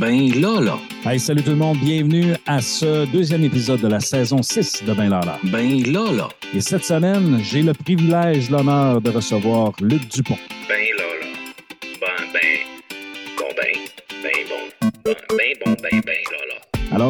Ben là, là. Hey, salut tout le monde, bienvenue à ce deuxième épisode de la saison 6 de Ben là, là. Ben là, là. Et cette semaine, j'ai le privilège, l'honneur de recevoir Luc Dupont. Ben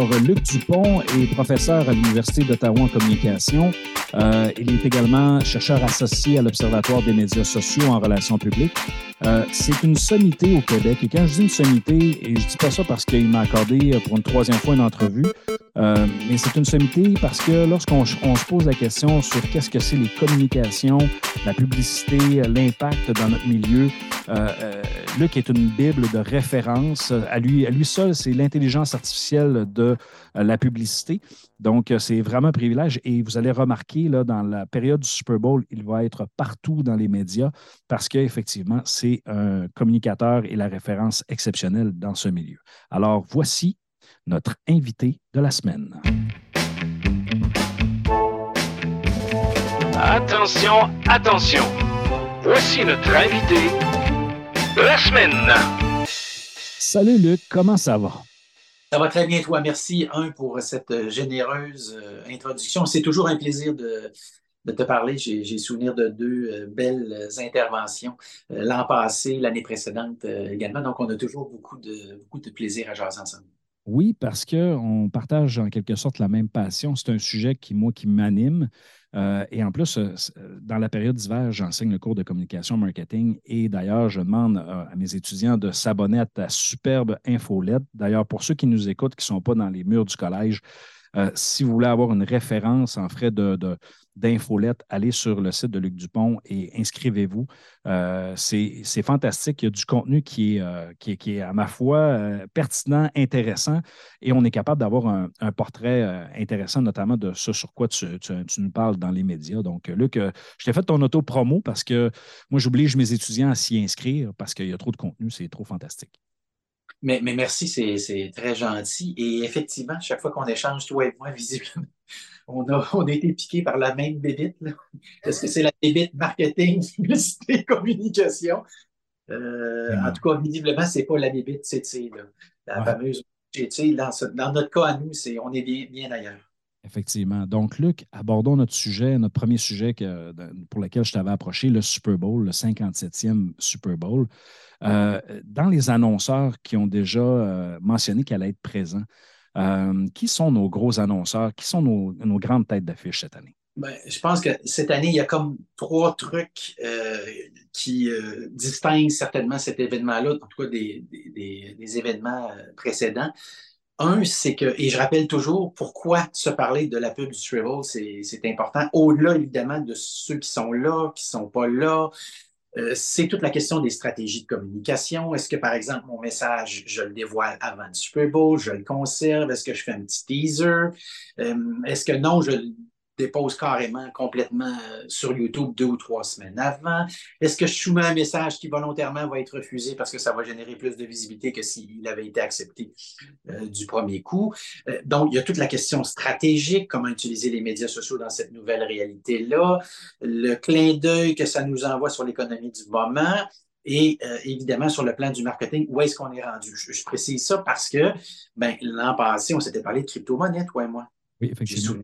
Alors, Luc Dupont est professeur à l'Université d'Ottawa en communication. Euh, il est également chercheur associé à l'Observatoire des médias sociaux en relations publiques. Euh, c'est une sommité au Québec. Et quand je dis une sommité, et je dis pas ça parce qu'il m'a accordé euh, pour une troisième fois une entrevue, euh, mais c'est une sommité parce que lorsqu'on on se pose la question sur qu'est-ce que c'est les communications, la publicité, l'impact dans notre milieu, euh, euh, Luc est une bible de référence. À lui, à lui seul, c'est l'intelligence artificielle de euh, la publicité. Donc, euh, c'est vraiment un privilège. Et vous allez remarquer, là, dans la période du Super Bowl, il va être partout dans les médias parce qu'effectivement, c'est un communicateur et la référence exceptionnelle dans ce milieu. Alors, voici notre invité de la semaine. Attention, attention. Voici notre invité de la semaine. Salut Luc, comment ça va? Ça va très bien, toi. Merci, un, pour cette euh, généreuse euh, introduction. C'est toujours un plaisir de, te parler. J'ai souvenir de deux euh, belles interventions l'an passé, l'année précédente également. Donc, on a toujours beaucoup de, beaucoup de plaisir à jaser ensemble. Oui, parce qu'on partage en quelque sorte la même passion. C'est un sujet qui, moi, qui m'anime. Euh, et en plus, euh, euh, dans la période d'hiver, j'enseigne le cours de communication marketing. Et d'ailleurs, je demande à mes étudiants de s'abonner à ta superbe infolette. D'ailleurs, pour ceux qui nous écoutent, qui ne sont pas dans les murs du collège, euh, si vous voulez avoir une référence en frais de, d'infolette, allez sur le site de Luc Dupont et inscrivez-vous. Euh, c'est c'est fantastique. Il y a du contenu qui est, euh, qui est, qui est, à ma foi, pertinent, intéressant, et on est capable d'avoir un, un portrait intéressant, notamment de ce sur quoi tu, tu- nous parles dans les médias. Donc, Luc, je t'ai fait ton auto-promo parce que moi, j'oblige mes étudiants à s'y inscrire parce qu'il y a trop de contenu, c'est trop fantastique. Mais, mais merci, c'est c'est très gentil. Et effectivement, chaque fois qu'on échange, toi et moi, visiblement, on a, on a été piqué par la même bébite. Est-ce que c'est la bébite marketing, publicité, communication? Euh, en tout cas, visiblement, c'est pas la bébite là. la Ouais. fameuse. Dans, ce- dans notre cas, à nous, c'est, on est bien, bien ailleurs. Effectivement. Donc, Luc, abordons notre sujet, notre premier sujet pour lequel je t'avais approché, le Super Bowl, le 57e Super Bowl. Euh, dans les annonceurs qui ont déjà euh, mentionné qu'elle allait être présent, euh, qui sont nos gros annonceurs? Qui sont nos, grandes têtes d'affiche cette année? Ben, je pense que cette année, il y a comme trois trucs euh, qui distinguent certainement cet événement-là, en tout cas des, événements précédents. Un, c'est que, et je rappelle toujours pourquoi se parler de la pub du Bowl, c'est important. Au-delà, évidemment, de ceux qui sont là, qui ne sont pas là, euh, c'est toute la question des stratégies de communication. Est-ce que, par exemple, mon message, je le dévoile avant le Super Bowl, je le conserve? Est-ce que je fais un petit teaser? Euh, Est-ce que non, je dépose carrément complètement euh, sur YouTube deux ou trois semaines avant? Est-ce que je soumets un message qui volontairement va être refusé parce que ça va générer plus de visibilité que s'il avait été accepté euh, du premier coup? Euh, donc, il y a toute la question stratégique, comment utiliser les médias sociaux dans cette nouvelle réalité-là, le clin d'œil que ça nous envoie sur l'économie du moment. Et euh, évidemment, sur le plan du marketing, où est-ce qu'on est rendu? Je, je précise ça parce que ben, l'an passé, on s'était parlé de crypto-monnaie, toi et moi. Oui, effectivement.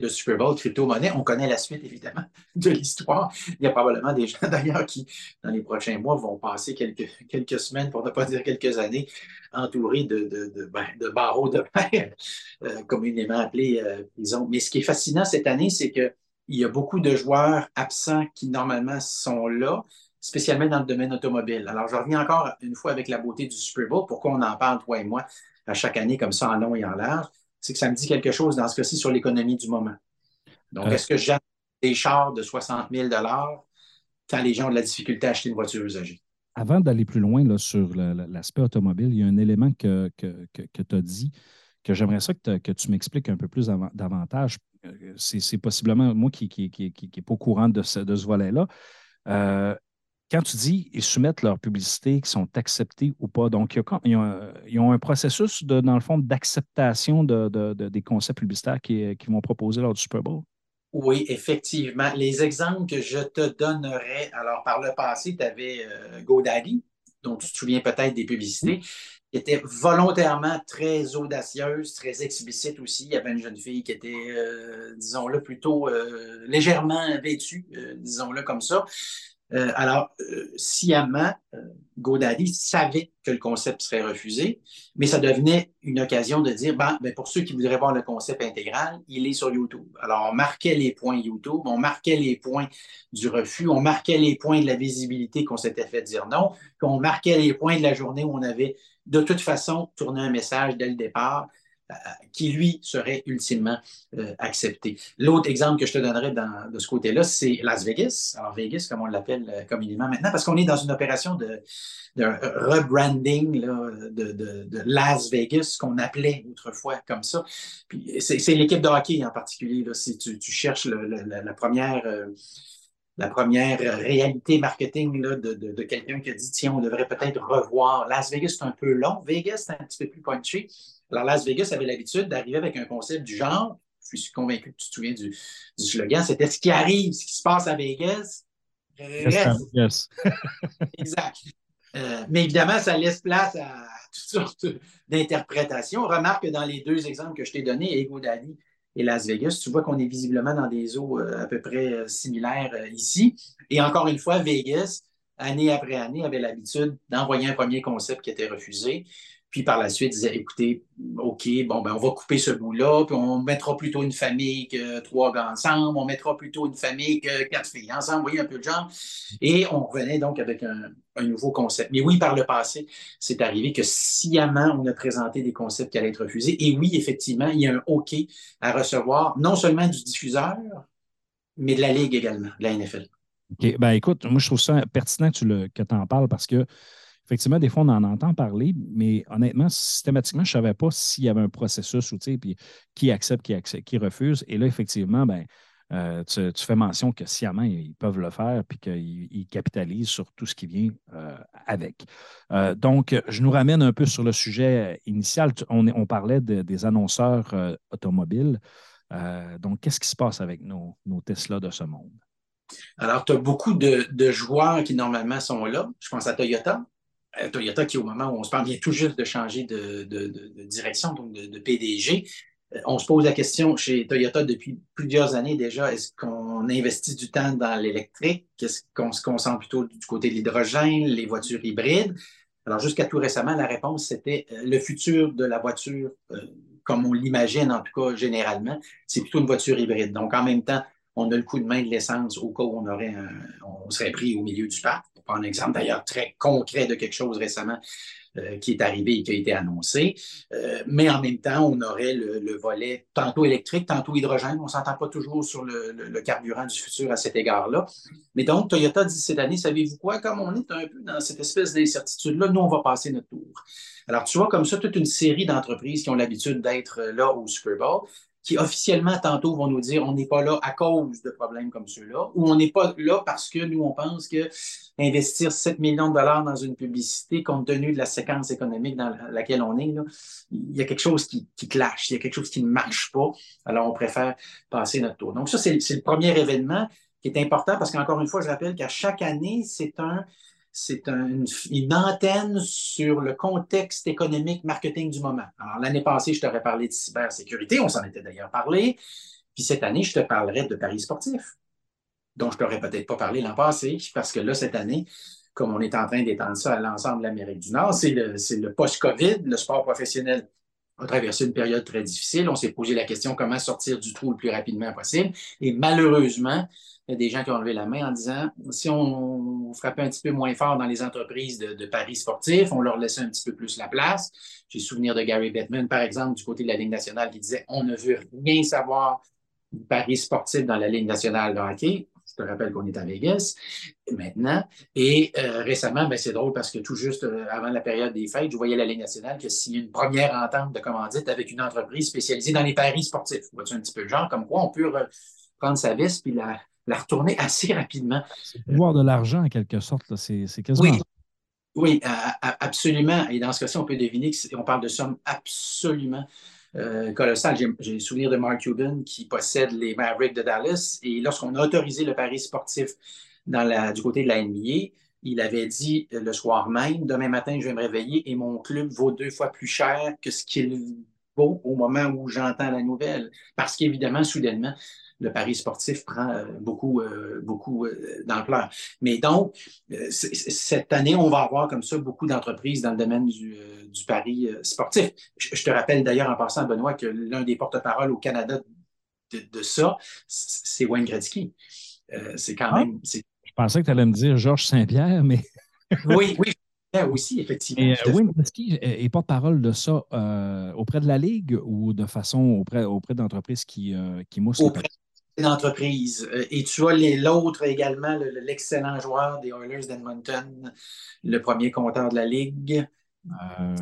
Le Super Bowl crypto-monnaie. On connaît la suite, évidemment, de l'histoire. Il y a probablement des gens, d'ailleurs, qui, dans les prochains mois, vont passer quelques, quelques semaines, pour ne pas dire quelques années, entourés de, de, de, ben, de barreaux de fer, euh, communément appelés euh. Mais ce qui est fascinant cette année, c'est qu'il y a beaucoup de joueurs absents qui, normalement, sont là, spécialement dans le domaine automobile. Alors, je reviens encore une fois avec la beauté du Super Bowl. Pourquoi on en parle, toi et moi, à chaque année, comme ça, en long et en large? C'est que ça me dit quelque chose dans ce cas-ci sur l'économie du moment. Donc, est-ce que j'achète des chars de 60 000 quand les gens ont de la difficulté à acheter une voiture usagée? Avant d'aller plus loin là, sur l'aspect automobile, il y a un élément que, que, tu as dit que j'aimerais ça que, que tu m'expliques un peu plus avant- davantage. Euh, C'est possiblement moi qui n'est qui, qui, qui est pas au courant de ce, de ce volet-là. Euh, quand tu dis ils soumettent leurs publicités qui sont acceptées ou pas, donc ils, ont, un- processus, dans le fond, d'acceptation de, de- de- des concepts publicitaires qu'ils vont proposer lors du Super Bowl? Oui, effectivement. Les exemples que je te donnerais, alors par le passé, tu avais GoDaddy, dont tu te souviens peut-être des publicités. qui était volontairement très audacieuse, très explicite aussi. Il y avait une jeune fille qui était, euh, disons-le, plutôt euh, légèrement vêtue, euh, disons-le comme ça. Euh, alors, euh, sciemment, euh, savait que le concept serait refusé, mais ça devenait une occasion de dire, ben, ben, pour ceux qui voudraient voir le concept intégral, il est sur YouTube. Alors, on marquait les points YouTube, on marquait les points du refus, on marquait les points de la visibilité qu'on s'était fait dire non, puis on marquait les points de la journée où on avait de toute façon tourné un message dès le départ qui, lui, serait ultimement euh, accepté. L'autre exemple que je te donnerais de ce côté-là, c'est Las Vegas. Alors, Vegas, comme on l'appelle euh, communément maintenant, parce qu'on est dans une opération de, rebranding de, Las Vegas, qu'on appelait autrefois comme ça. Puis c'est l'équipe de hockey en particulier. Si tu, cherches. Euh, la première réalité marketing de, de quelqu'un qui a dit tiens, on devrait peut-être revoir. Las Vegas, c'est un peu long. Vegas, c'est un petit peu plus punchy. Alors, Las Vegas avait l'habitude d'arriver avec un concept du genre. Je suis convaincu que tu te souviens du, du slogan. C'était ce qui arrive, ce qui se passe à Vegas. Reste. Yes. exact. Euh, mais évidemment, ça laisse place à toutes sortes d'interprétations. Remarque que dans les deux exemples que je t'ai donnés, Ego Daddy et Las Vegas. Tu vois qu'on est visiblement dans des eaux euh, à peu près euh, similaires ici. Et encore une fois, Vegas, année après année, avait l'habitude d'envoyer un premier concept qui était refusé. Puis par la suite, disait, écoutez, OK, bon, ben, on va couper ce bout-là, puis on mettra plutôt une famille que trois gars ensemble, on mettra plutôt une famille que quatre filles ensemble, vous voyez un peu de genre. Et on revenait donc avec un, nouveau concept. Mais oui, par le passé, c'est arrivé que sciemment, on a présenté des concepts qui allaient être refusés. Et oui, effectivement, il y a un OK à recevoir, non seulement du diffuseur, mais de la Ligue également, de la NFL. OK. Ben écoute, moi, je trouve ça pertinent que tu en parles parce que effectivement, des fois, on en entend parler, mais honnêtement, systématiquement, je ne savais pas s'il y avait un processus ou puis qui accepte, qui accepte, qui refuse. Et là, effectivement, ben, euh, tu, fais mention que sciemment, ils peuvent le faire puis qu'ils capitalisent sur tout ce qui vient euh, avec. Euh, donc, je nous ramène un peu sur le sujet initial. On, on parlait de, des annonceurs automobiles. Donc, qu'est-ce qui se passe avec nos, nos Tesla de ce monde? Alors, tu as beaucoup de, joueurs qui normalement sont là. Je pense à Toyota. Euh, Toyota qui, au moment où on se parle, vient tout juste de changer de, direction, donc de, PDG. Euh, on se pose la question chez Toyota depuis plusieurs années déjà, est-ce qu'on investit du temps dans l'électrique? Est-ce qu'on se concentre plutôt du côté de l'hydrogène, les voitures hybrides? Alors, jusqu'à tout récemment, la réponse, c'était euh, le futur de la voiture, comme on l'imagine en tout cas généralement, c'est plutôt une voiture hybride. Donc, en même temps, on a le coup de main de l'essence au cas où on, aurait un, on serait pris au milieu du parc prendre un exemple d'ailleurs très concret de quelque chose récemment euh, qui est arrivé et qui a été annoncé. Euh, mais en même temps, on aurait le, le, volet tantôt électrique, tantôt hydrogène. On ne s'entend pas toujours sur le, carburant du futur à cet égard-là. Mais donc, Toyota dit cette année, savez-vous quoi? Comme on est un peu dans cette espèce d'incertitude-là, nous, on va passer notre tour. Alors, tu vois comme ça toute une série d'entreprises qui ont l'habitude d'être là au Super Bowl qui officiellement tantôt vont nous dire on n'est pas là à cause de problèmes comme ceux-là, ou on n'est pas là parce que nous, on pense que investir 7 millions de dollars dans une publicité, compte tenu de la séquence économique dans laquelle on est, là, il y a quelque chose qui, qui clash, il y a quelque chose qui ne marche pas, alors on préfère passer notre tour. Donc ça, c'est le premier événement qui est important parce qu'encore une fois, je rappelle qu'à chaque année, c'est un c'est un, une antenne sur le contexte économique marketing du moment. Alors, l'année passée, je t'aurais parlé de cybersécurité, on s'en était d'ailleurs parlé. Puis cette année, je te parlerai de paris sportifs, dont je t'aurais peut-être pas parlé l'an passé, parce que là, cette année, comme on est en train d'étendre ça à l'ensemble de l'Amérique du Nord, c'est le, le post-COVID, le sport professionnel a traversé une période très difficile. On s'est posé la question comment sortir du trou le plus rapidement possible? Et malheureusement, il y a des gens qui ont levé la main en disant si on frappait un petit peu moins fort dans les entreprises de, paris sportifs, on leur laissait un petit peu plus la place. J'ai souvenir de Gary Bettman, par exemple, du côté de la Ligue nationale, qui disait on ne veut rien savoir du paris sportif dans la Ligue nationale de hockey. Je te rappelle qu'on est à Vegas maintenant. Et euh, récemment, ben, c'est drôle parce que tout juste euh, avant la période des fêtes, je voyais la Ligue nationale qui a signé une première entente de commandite avec une entreprise spécialisée dans les paris sportifs. Vois-tu un petit peu le genre, comme quoi on peut prendre sa veste puis la, la retourner assez rapidement. C'est le pouvoir de l'argent, en quelque sorte. C'est quasiment. Oui. Oui, absolument. Et dans ce cas-ci, on peut deviner qu'on parle de sommes absolument euh, colossales. J'ai le souvenir de Mark Cuban qui possède les Mavericks de Dallas. Et lorsqu'on a autorisé le pari sportif dans la, du côté de la NBA, Il avait dit le soir même, demain matin, je vais me réveiller et mon club vaut deux fois plus cher que ce qu'il vaut au moment où j'entends la nouvelle. Parce qu'évidemment, soudainement, le pari sportif prend euh, beaucoup, euh, beaucoup euh, d'ampleur. Mais donc, cette année, on va avoir comme ça beaucoup d'entreprises dans le domaine du, pari sportif. Je, te rappelle d'ailleurs en passant, Benoît, que l'un des porte-paroles au Canada de, ça, c'est Wayne Gretzky. c'est quand ah. même. Je pensais que tu allais me dire Georges Saint-Pierre, mais. oui, oui, aussi, effectivement. Wayne Gretzky est porte-parole de ça auprès de la Ligue ou de façon auprès, auprès d'entreprises qui, qui moussent d'entreprise. Euh, et tu as l'autre également, l'excellent joueur des Oilers d'Edmonton, le premier compteur de la Ligue. Euh...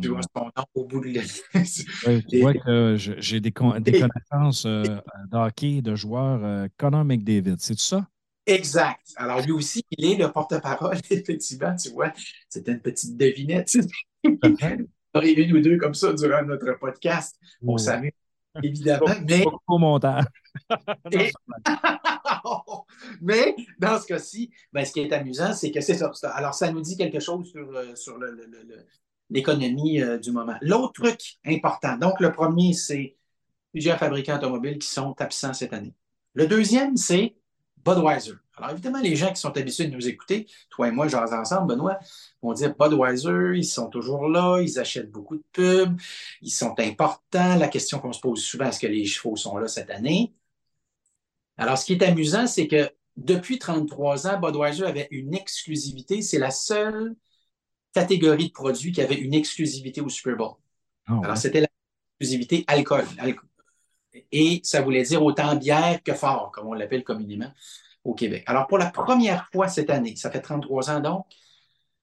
Tu vois son nom au bout de la Tu vois que j'ai des, des connaissances euh, d'hockey de joueurs. Euh, Connor McDavid, c'est ça? Exact. Alors, lui aussi, il est le porte-parole, effectivement, tu vois. C'était une petite devinette. Aurait une ou deux comme ça durant notre podcast. On s'amuse évidemment. Mais... Au montage. mais dans ce cas-ci, ben, ce qui est amusant, c'est que c'est ça. Alors, ça nous dit quelque chose sur, euh, sur l'économie euh, du moment. L'autre truc important, donc le premier, c'est plusieurs fabricants automobiles qui sont absents cette année. Le deuxième, c'est Budweiser. Alors, évidemment, les gens qui sont habitués de nous écouter, toi et moi, genre ensemble, Benoît, vont dire Budweiser, ils sont toujours là, ils achètent beaucoup de pubs, ils sont importants. La question qu'on se pose souvent, est-ce que les chevaux sont là cette année? Alors, ce qui est amusant, c'est que depuis 33 ans, Budweiser avait une exclusivité. C'est la seule catégorie de produits qui avait une exclusivité au Super Bowl. Ah Alors, c'était l'exclusivité alcool. Et ça voulait dire autant bière que fort, comme on l'appelle communément au Québec. Alors, pour la première fois cette année, ça fait 33 ans donc,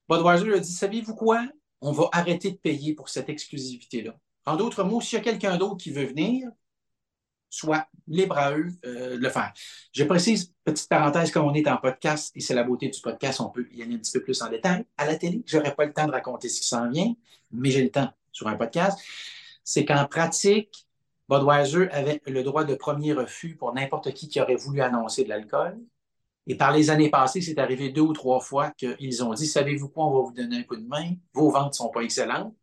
Budweiser a dit Savez-vous quoi? On va arrêter de payer pour cette exclusivité-là. En d'autres mots, s'il y a quelqu'un d'autre qui veut venir, soit libre à eux euh, de le faire. Je précise, petite parenthèse, comme on est en podcast, et c'est la beauté du podcast, on peut y aller un petit peu plus en détail. À la télé, je n'aurai pas le temps de raconter ce qui s'en vient, mais j'ai le temps sur un podcast. C'est qu'en pratique, Budweiser avait le droit de premier refus pour n'importe qui qui aurait voulu annoncer de l'alcool. Et par les années passées, c'est arrivé deux ou trois fois qu'ils ont dit Savez-vous quoi, on va vous donner un coup de main, vos ventes ne sont pas excellentes,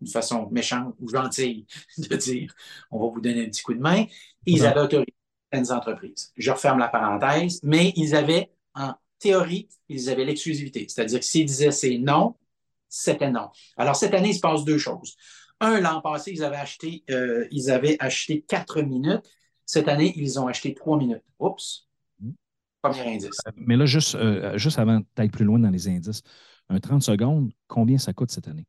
une façon méchante ou gentille de dire On va vous donner un petit coup de main. Ils avaient autorisé certaines entreprises. Je referme la parenthèse, mais ils avaient, en théorie, ils avaient l'exclusivité. C'est-à-dire que s'ils disaient c'est non, c'était non. Alors, cette année, il se passe deux choses. Un, l'an passé, ils avaient acheté, euh, ils avaient acheté quatre minutes. Cette année, ils ont acheté trois minutes. Oups. Premier indice. Euh, mais là, juste, euh, juste avant d'être plus loin dans les indices, un 30 secondes, combien ça coûte cette année?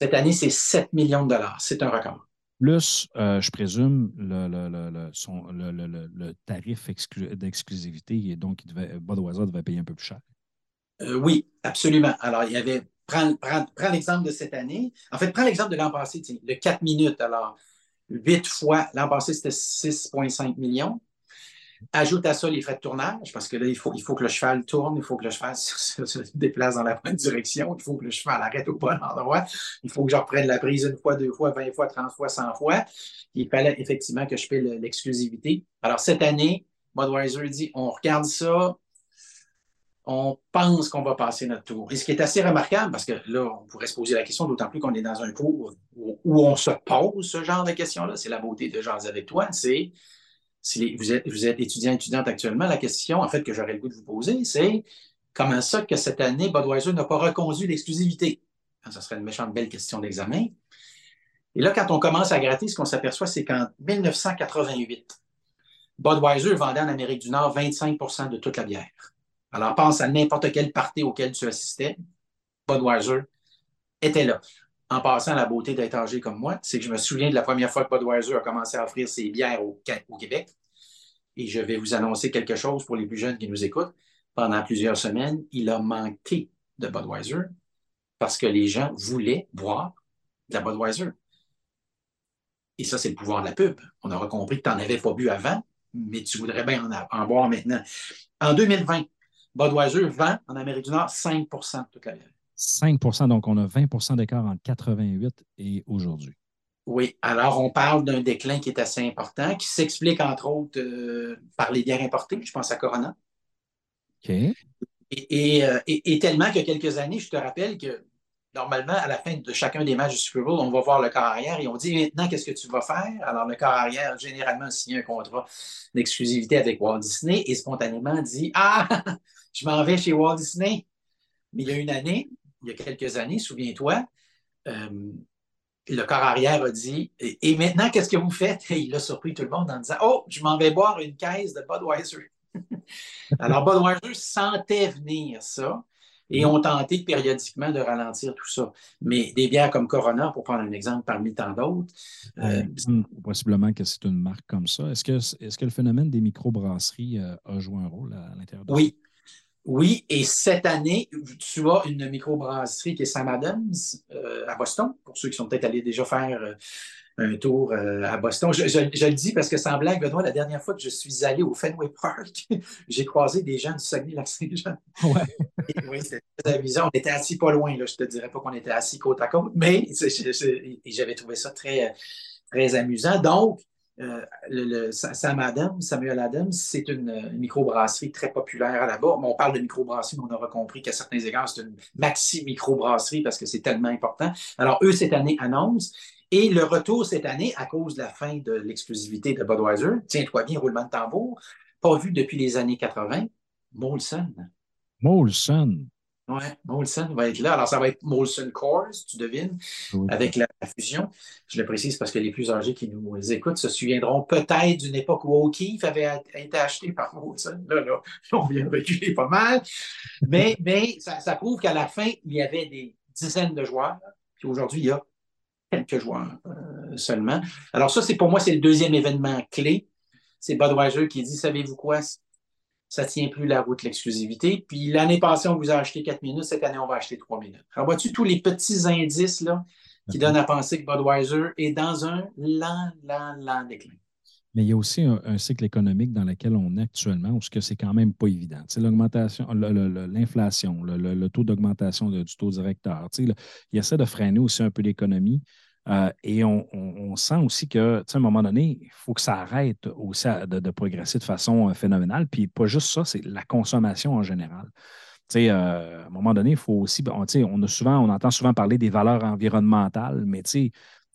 Cette année, c'est 7 millions de dollars. C'est un record. Plus, je présume, le, le, tarif d'exclusivité, donc il devait, Budweiser devait payer un peu plus cher. oui, absolument. Alors, il y avait Prends, l'exemple de cette année. En fait, prends l'exemple de l'an passé, de 4 minutes. Alors, 8 fois, l'an passé, c'était 6,5 millions. Ajoute à ça les frais de tournage, parce que là, il faut, il faut que le cheval tourne, il faut que le cheval se, déplace dans la bonne direction, il faut que le cheval arrête au bon endroit, il faut que je reprenne la prise une fois, deux fois, 20 fois, 30 fois, 100 fois. Il fallait effectivement que je paie l'exclusivité. Alors, cette année, Budweiser dit on regarde ça, on pense qu'on va passer notre tour. Et ce qui est assez remarquable, parce que là, on pourrait se poser la question, d'autant plus qu'on est dans un cours où, on se pose ce genre de questions-là, c'est la beauté de jaser avec toi, c'est si vous, êtes, vous êtes étudiant, étudiante actuellement, la question, en fait, que j'aurais le goût de vous poser, c'est comment ça que cette année, Budweiser n'a pas reconduit l'exclusivité? Ça serait une méchante belle question d'examen. Et là, quand on commence à gratter, ce qu'on s'aperçoit, c'est qu'en 1988, Budweiser vendait en Amérique du Nord 25% de toute la bière. Alors, pense à n'importe quel party auquel tu assistais. Budweiser était là. En passant, la beauté d'être âgé comme moi, c'est que je me souviens de la première fois que Budweiser a commencé à offrir ses bières au, Québec. Et je vais vous annoncer quelque chose pour les plus jeunes qui nous écoutent. Pendant plusieurs semaines, il a manqué de Budweiser parce que les gens voulaient boire de la Budweiser. Et ça, c'est le pouvoir de la pub. On aura compris que tu n'en avais pas bu avant, mais tu voudrais bien en, en boire maintenant. En 2020, Budweiser vend en Amérique du Nord 5 de toute la bière. 5% donc on a 20% d'écart entre 88 et aujourd'hui. Oui, alors on parle d'un déclin qui est assez important, qui s'explique entre autres euh, par les bières importées. Je pense à Corona. OK. Et, euh, et, et, tellement que quelques années, je te rappelle que normalement, à la fin de chacun des matchs du Super Bowl, on va voir le corps arrière et on dit maintenant, qu'est-ce que tu vas faire? Alors, le corps arrière, généralement, signe un contrat d'exclusivité avec Walt Disney et spontanément dit Ah, je m'en vais chez Walt Disney. Mais il y a une année, il y a quelques années, souviens-toi, euh, le corps arrière a dit Et maintenant, qu'est-ce que vous faites? Et il a surpris tout le monde en disant Oh, je m'en vais boire une caisse de Budweiser. Alors, Budweiser sentait venir ça et ont tenté périodiquement de ralentir tout ça. Mais des bières comme Corona, pour prendre un exemple parmi tant d'autres. Euh, possiblement que c'est une marque comme ça. Est-ce que, est que le phénomène des microbrasseries euh, a joué un rôle à, l'intérieur de Oui. Oui, et cette année, tu as une microbrasserie qui est Sam Adams euh, à Boston, pour ceux qui sont peut-être allés déjà faire un tour euh, à Boston. Je, le dis parce que sans blague, Benoît, la dernière fois que je suis allé au Fenway Park, j'ai croisé des gens du Saguenay-Lac-Saint-Jean. Ouais. oui, c'était très amusant. On était assis pas loin, là. je ne te dirais pas qu'on était assis côte à côte, mais j'avais trouvé ça très, très amusant. Donc, euh, le, Sam Adams, Samuel Adams, c'est une, microbrasserie très populaire là-bas. On parle de microbrasserie, mais on aura compris qu'à certains égards, c'est une maxi microbrasserie parce que c'est tellement important. Alors, eux, cette année, annoncent et le retour cette année, à cause de la fin de l'exclusivité de Budweiser, tiens-toi bien, roulement de tambour, pas vu depuis les années 80, Molson. Molson. Oui, Molson va être là. Alors, ça va être Molson Coors, tu devines, avec la, fusion. Je le précise parce que les plus âgés qui nous écoutent se souviendront peut-être d'une époque où O'Keeffe avait été acheté par Molson. Là, là, on vient de reculer pas mal. Mais, mais ça, ça prouve qu'à la fin, il y avait des dizaines de joueurs. Puis aujourd'hui, il y a quelques joueurs euh, seulement. Alors ça, c'est pour moi, c'est le deuxième événement clé. C'est Budweiser qui dit, savez-vous quoi, ça ne tient plus la route, l'exclusivité. Puis l'année passée, on vous a acheté quatre minutes, cette année, on va acheter trois minutes. Alors, vois-tu tous les petits indices là, qui donnent à penser que Budweiser est dans un lent, lent, lent déclin? Mais il y a aussi un, cycle économique dans lequel on est actuellement, où c'est quand même pas évident. l'augmentation, l'inflation, le, taux d'augmentation du taux directeur. il essaie de freiner aussi un peu l'économie. Euh, et on, sent aussi que, à un moment donné, il faut que ça arrête aussi de, progresser de façon euh, phénoménale. Puis pas juste ça, c'est la consommation en général. Euh, à un moment donné, il faut aussi. On, on, a souvent, on entend souvent parler des valeurs environnementales, mais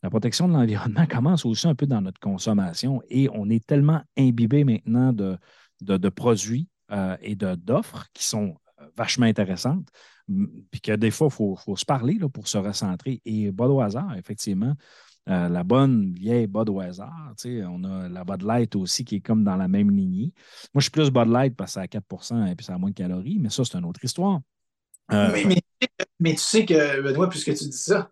la protection de l'environnement commence aussi un peu dans notre consommation et on est tellement imbibé maintenant de, de, produits et d'offres qui sont vachement intéressantes puis que des fois, il faut, se parler là, pour se recentrer. Et Budweiser, effectivement, euh, la bonne vieille Budweiser, on a la Bud Light aussi qui est comme dans la même lignée. Moi, je suis plus Bud Light parce que c'est à 4% et puis ça a moins de calories, mais ça, c'est une autre histoire. Euh, mais, tu sais que, Benoît, puisque tu dis ça, euh,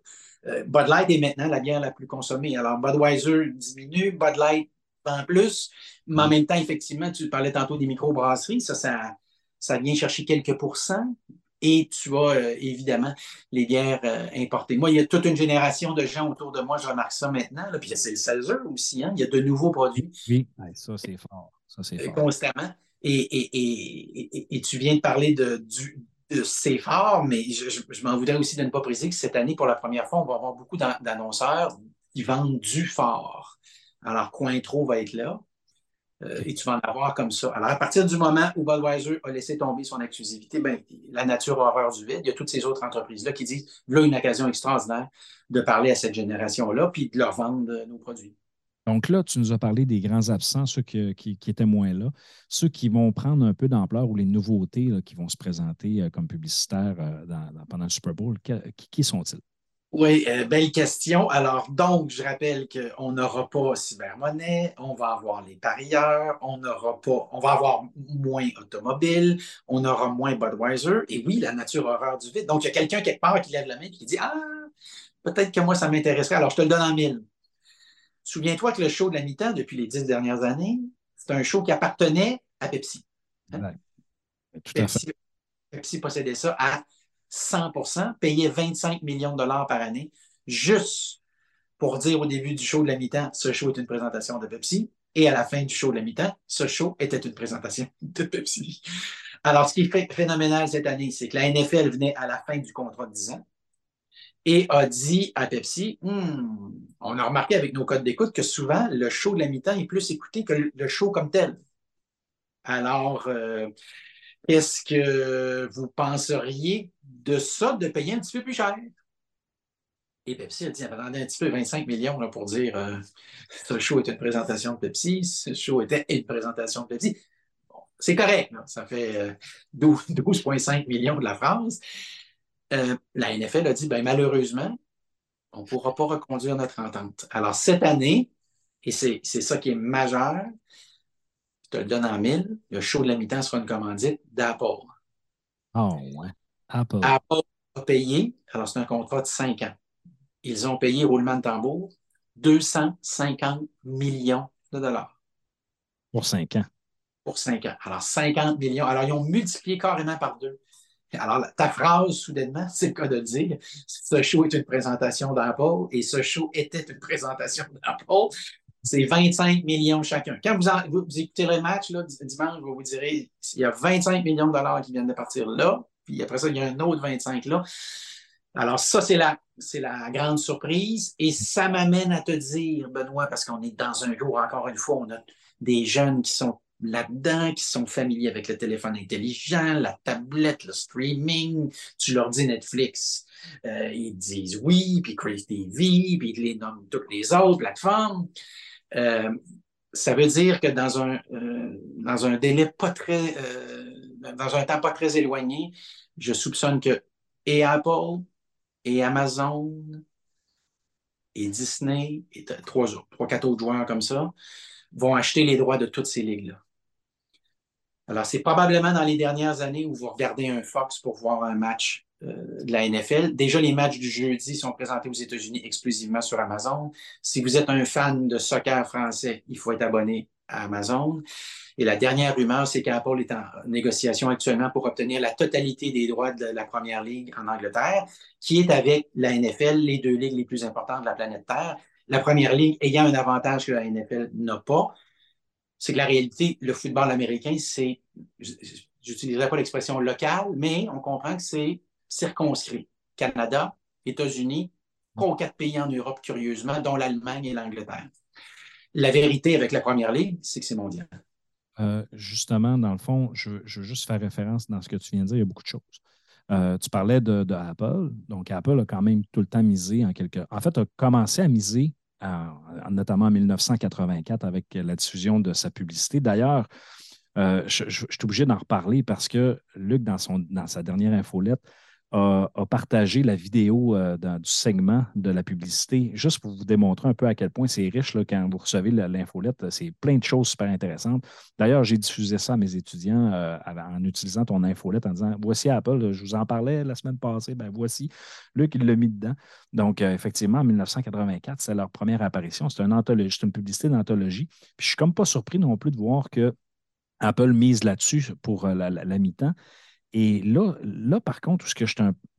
Bud Light est maintenant la bière la plus consommée. Alors, Budweiser diminue, Bud Light en plus, mais en même temps, effectivement, tu parlais tantôt des microbrasseries, ça, ça, ça vient chercher quelques pourcents et tu as euh, évidemment les bières euh, importées. Moi, il y a toute une génération de gens autour de moi, je remarque ça maintenant. Là, puis c'est le 16 heures aussi, hein, il y a de nouveaux produits. Oui, ça c'est fort. Ça, euh, fort. Constamment. Et, et, et, tu viens de parler de, du, c'est fort, mais je, m'en voudrais aussi de ne pas préciser que cette année, pour la première fois, on va avoir beaucoup d'annonceurs qui vendent du fort. Alors, Cointreau va être là. Euh, et tu vas en avoir comme ça. Alors, à partir du moment où Budweiser a laissé tomber son exclusivité, ben, la nature horreur du vide, il y a toutes ces autres entreprises-là qui disent voilà une occasion extraordinaire de parler à cette génération-là puis de leur vendre euh, nos produits. Donc là, tu nous as parlé des grands absents, ceux qui, étaient moins là, ceux qui vont prendre un peu d'ampleur ou les nouveautés qui vont se présenter euh, comme publicitaires pendant le Super Bowl. qui sont-ils? Oui, euh, belle question. Alors, donc, je rappelle qu'on n'aura pas cybermonnaie, on va avoir les parieurs, on n'aura pas, on va avoir moins automobile, on aura moins Budweiser, et oui, la nature horreur du vide. Donc, il y a quelqu'un quelque part qui lève la main et qui dit Ah, peut-être que moi, ça m'intéresserait. Alors, je te le donne en mille. Souviens-toi que le show de la mi-temps, depuis les dix dernières années, c'est un show qui appartenait à Pepsi. Hein? Pepsi, Pepsi possédait ça à 100% payait 25 millions de dollars par année, juste pour dire au début du show de la mi-temps, ce show est une présentation de Pepsi, et à la fin du show de la mi-temps, ce show était une présentation de Pepsi. Alors, ce qui est phénoménal cette année, c'est que la NFL venait à la fin du contrat de 10 ans et a dit à Pepsi, hmm, on a remarqué avec nos codes d'écoute que souvent, le show de la mi-temps est plus écouté que le show comme tel. Alors, euh, Est-ce que vous penseriez de ça, de payer un petit peu plus cher? Et Pepsi a dit, attendez un petit peu, 25 millions là, pour dire euh, ce show est une présentation de Pepsi, ce show était une présentation de Pepsi. C'est correct, ça fait euh, 12,5 millions de la France. Euh, la NFL a dit, ben, malheureusement, on ne pourra pas reconduire notre entente. Alors, cette année, et c'est ça qui est majeur, je te le donne en mille, le show de la mi-temps sera une commandite d'Apple. Oh, ouais. Apple. Apple a payé, alors c'est un contrat de 5 ans. Ils ont payé, roulement de tambour, 250 millions de dollars. Pour 5 ans. Pour 5 ans. Alors, 50 millions. Alors, ils ont multiplié carrément par deux. Alors, ta phrase, soudainement, c'est le cas de dire, ce show est une présentation d'Apple et ce show était une présentation d'Apple. C'est 25 millions chacun. Quand vous, écoutez le match là, dimanche, vous vous direz, il y a 25 millions de dollars qui viennent de partir là, puis après ça, il y a un autre 25 là. Alors, ça, c'est la, c'est la grande surprise. Et ça m'amène à te dire, Benoît, parce qu'on est dans un jour, encore une fois, on a des jeunes qui sont là-dedans, qui sont familiers avec le téléphone intelligent, la tablette, le streaming. Tu leur dis Netflix, euh, ils disent oui, puis Crazy TV, puis ils les nomment toutes les autres plateformes. Euh, ça veut dire que dans un, euh, dans un délai pas très, dans un temps pas très éloigné, je soupçonne que et Apple et Amazon et Disney et trois, trois, quatre autres joueurs comme ça vont acheter les droits de toutes ces ligues-là. Alors, c'est probablement dans les dernières années où vous regardez un Fox pour voir un match euh, de la NFL. Déjà, les matchs du jeudi sont présentés aux États-Unis exclusivement sur Amazon. Si vous êtes un fan de soccer français, il faut être abonné à Amazon. Et la dernière rumeur, c'est qu'Apple est en négociation actuellement pour obtenir la totalité des droits de la première ligue en Angleterre, qui est avec la NFL, les deux ligues les plus importantes de la planète Terre. La première ligue ayant un avantage que la NFL n'a pas, c'est que la réalité, le football américain, c'est, j'utiliserai pas l'expression locale, mais on comprend que c'est circonscrit. Canada, États-Unis, quatre pays en Europe, curieusement, dont l'Allemagne et l'Angleterre. La vérité avec la première ligue, c'est que c'est mondial. Euh, justement, dans le fond, je, veux juste faire référence dans ce que tu viens de dire, il y a beaucoup de choses. Euh, tu parlais de, Apple. Donc, Apple a quand même tout le temps misé en quelque. En fait, a commencé à miser, notamment en 1984, avec la diffusion de sa publicité. D'ailleurs, euh, je, suis obligé d'en reparler parce que Luc, dans, son, dans sa dernière infolette, a, partagé la vidéo euh, du segment de la publicité, juste pour vous démontrer un peu à quel point c'est riche quand vous recevez l'infolette. C'est plein de choses super intéressantes. D'ailleurs, j'ai diffusé ça à mes étudiants euh, en utilisant ton infolette en disant Voici Apple, je vous en parlais la semaine passée, ben voici. Luc, il l'a mis dedans. Donc, euh, effectivement, en 1984, c'est leur première apparition. C'est une, une publicité d'anthologie. Je suis comme pas surpris non plus de voir que Apple mise là-dessus pour la mi-temps. Et là, là, par contre, ce que je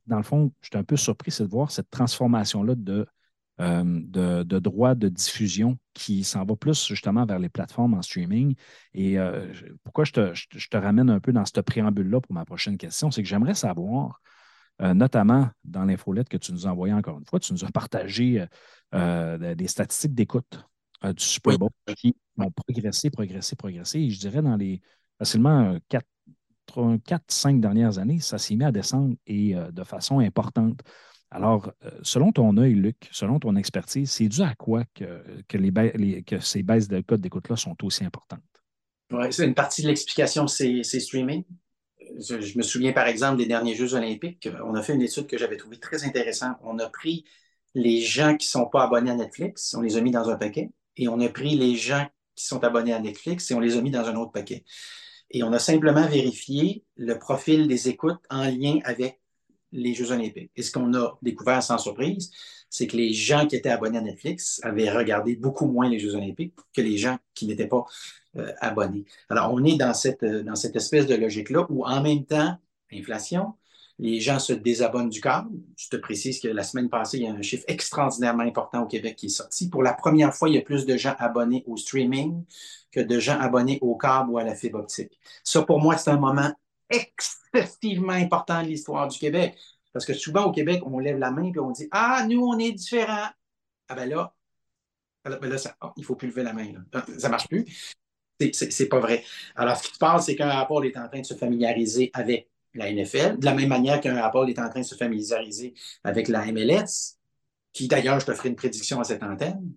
dans le fond, je suis un peu surpris, c'est de voir cette transformation-là de, euh, de, droits de diffusion qui s'en va plus justement vers les plateformes en streaming. Et euh, pourquoi je te, ramène un peu dans ce préambule-là pour ma prochaine question, c'est que j'aimerais savoir, euh, notamment dans l'infolette que tu nous as envoyée encore une fois, tu nous as partagé des statistiques d'écoute du Super Bowl qui ont progressé, progressé, progressé. Et je dirais dans les facilement quatre 4-5 dernières années, ça s'est mis à descendre et euh, de façon importante. Alors, euh, selon ton œil, Luc, selon ton expertise, c'est dû à quoi que, les, que ces baisses de code d'écoute-là sont aussi importantes? Oui, c'est une partie de l'explication, c'est streaming. Je, me souviens, par exemple, des derniers Jeux olympiques. On a fait une étude que j'avais trouvée très intéressante. On a pris les gens qui ne sont pas abonnés à Netflix, on les a mis dans un paquet, et on a pris les gens qui sont abonnés à Netflix et on les a mis dans un autre paquet. Et on a simplement vérifié le profil des écoutes en lien avec les Jeux olympiques. Et ce qu'on a découvert sans surprise, c'est que les gens qui étaient abonnés à Netflix avaient regardé beaucoup moins les Jeux olympiques que les gens qui n'étaient pas euh, abonnés. Alors, on est dans cette, euh, dans cette espèce de logique-là où, en même temps, inflation, les gens se désabonnent du câble. Je te précise que la semaine passée, il y a un chiffre extraordinairement important au Québec qui est sorti. Pour la première fois, il y a plus de gens abonnés au streaming que de gens abonnés au câble ou à la fibre optique. Ça, pour moi, c'est un moment excessivement important de l'histoire du Québec. Parce que souvent, au Québec, on lève la main et on dit Ah, nous, on est différents. Ah ben là, ben là ça, oh, il ne faut plus lever la main. Ça ne marche plus. C'est pas vrai. Alors, ce qui se passe, c'est qu'un rapport est en train de se familiariser avec la NFL, de la même manière qu'un rapport est en train de se familiariser avec la MLS, qui d'ailleurs, je te ferai une prédiction à cette antenne.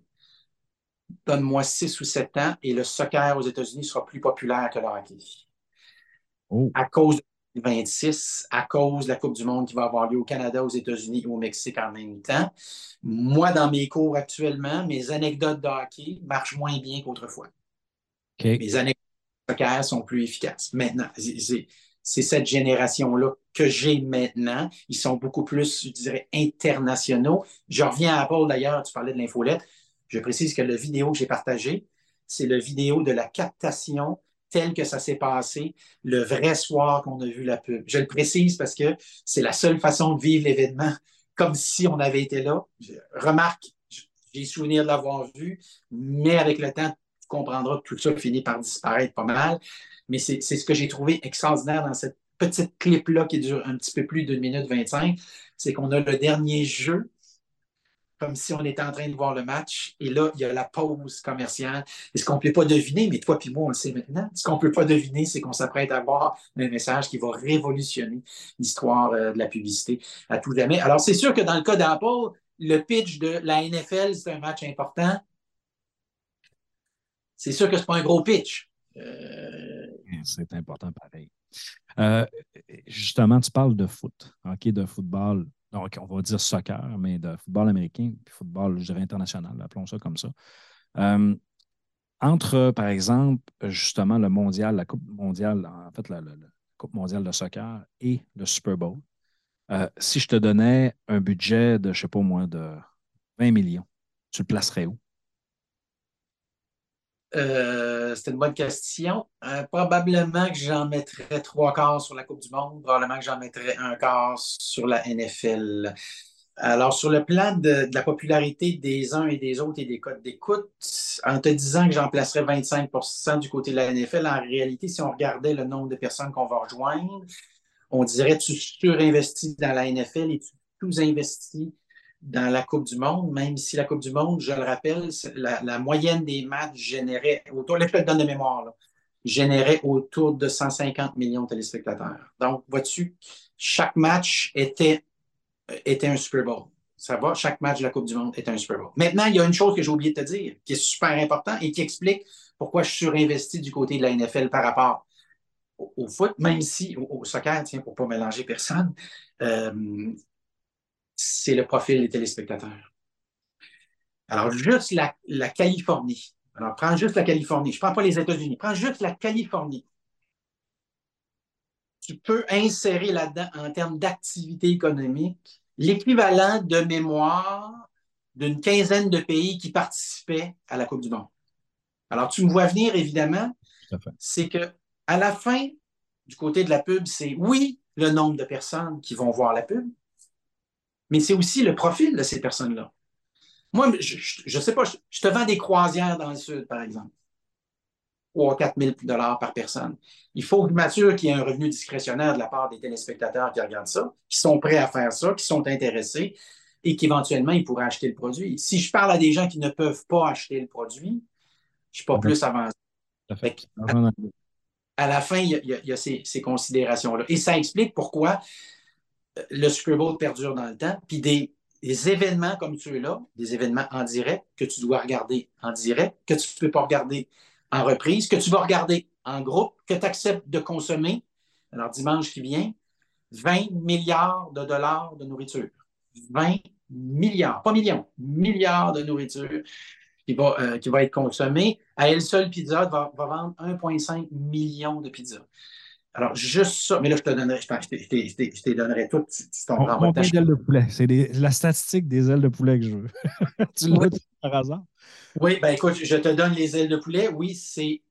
Donne-moi six ou sept ans et le soccer aux États-Unis sera plus populaire que le hockey. Oh. À cause de 2026, à cause de la Coupe du Monde qui va avoir lieu au Canada, aux États-Unis et au Mexique en même temps. Moi, dans mes cours actuellement, mes anecdotes de hockey marchent moins bien qu'autrefois. Mes anecdotes de soccer sont plus efficaces. Maintenant, c'est- c'est cette génération-là que j'ai maintenant. Ils sont beaucoup plus, je dirais, internationaux. Je reviens à Paul d'ailleurs, tu parlais de l'infolette. Je précise que le vidéo que j'ai partagé, c'est le vidéo de la captation telle que ça s'est passé le vrai soir qu'on a vu la pub. Je le précise parce que c'est la seule façon de vivre l'événement comme si on avait été là. Remarque, j'ai souvenir de l'avoir vu, mais avec le temps, comprendras que tout ça finit par disparaître pas mal. Mais c'est ce que j'ai trouvé extraordinaire dans cette petite clip-là qui dure un petit peu plus d'une minute 25, c'est qu'on a le dernier jeu comme si on était en train de voir le match. Et là, il y a la pause commerciale. Et ce qu'on ne peut pas deviner, mais toi puis moi, on le sait maintenant, ce qu'on ne peut pas deviner, c'est qu'on s'apprête à voir un message qui va révolutionner l'histoire euh, de la publicité à tout jamais. Alors, c'est sûr que dans le cas d'Apple, le pitch de la NFL, c'est un match important. C'est sûr que ce n'est pas un gros pitch. Euh, C'est important pareil. Euh, justement, tu parles de foot, OK, de football. Donc, on va dire soccer, mais de football américain, puis football, international, appelons ça comme ça. Euh, entre, par exemple, justement, le mondial, la Coupe mondiale, en fait, la, Coupe mondiale de soccer et le Super Bowl, si je te donnais un budget de, je ne sais pas moi, de 20 millions, tu le placerais où? Euh, c'est une bonne question. Euh, probablement que j'en mettrais trois quarts sur la Coupe du Monde. Probablement que j'en mettrais un quart sur la NFL. Alors, sur le plan de, la popularité des uns et des autres et des codes d'écoute, en te disant que j'en placerais 25% du côté de la NFL, en réalité, si on regardait le nombre de personnes qu'on va rejoindre, on dirait tu surinvestis dans la NFL et tu sous-investis dans la Coupe du Monde, même si la Coupe du Monde, je le rappelle, la, moyenne des matchs générait autour, là, je te donne de mémoire, générait autour de 150 millions de téléspectateurs. Donc, vois-tu, chaque match était, était un Super Bowl. Ça va, chaque match de la Coupe du Monde est un Super Bowl. Maintenant, il y a une chose que j'ai oublié de te dire, qui est super important et qui explique pourquoi je surinvestis du côté de la NFL par rapport au, foot, même si au, au soccer, tiens, pour ne pas mélanger personne, euh, c'est le profil des téléspectateurs. Alors, juste la, la, Californie. Alors, prends juste la Californie. Je ne prends pas les États-Unis. Prends juste la Californie. Tu peux insérer là-dedans, en termes d'activité économique, l'équivalent de mémoire d'une quinzaine de pays qui participaient à la Coupe du Monde. Alors, tu me vois venir, évidemment, c'est que à la fin, du côté de la pub, c'est oui, le nombre de personnes qui vont voir la pub, mais c'est aussi le profil de ces personnes-là. Moi, je ne sais pas, je, je, te vends des croisières dans le Sud, par exemple. 3 4 000 par personne. Il faut que Mathieu, qui ait un revenu discrétionnaire de la part des téléspectateurs qui regardent ça, qui sont prêts à faire ça, qui sont intéressés et qu'éventuellement, ils pourraient acheter le produit. Si je parle à des gens qui ne peuvent pas acheter le produit, je ne suis pas plus avancé. À, à, la fin, il y a, il y a ces, ces considérations-là. Et ça explique pourquoi le Super perdure dans le temps, puis des, événements comme ceux-là, des événements en direct que tu dois regarder en direct, que tu ne peux pas regarder en reprise, que tu vas regarder en groupe, que tu acceptes de consommer. Alors, dimanche qui vient, 20 milliards de dollars de nourriture. 20 milliards, pas millions, milliards de nourriture qui va, euh, qui va être consommée. À elle seule, Pizza va, va vendre 1,5 million de pizzas. Alors, juste ça, mais là, je te donnerai, je, je, je te donnerai tout, tu, tu comprends. On, on des ailes de poulet. C'est la statistique des ailes de poulet que je veux. tu l'as oui. par hasard? Oui, ben écoute, je te donne les ailes de poulet. Oui, c'est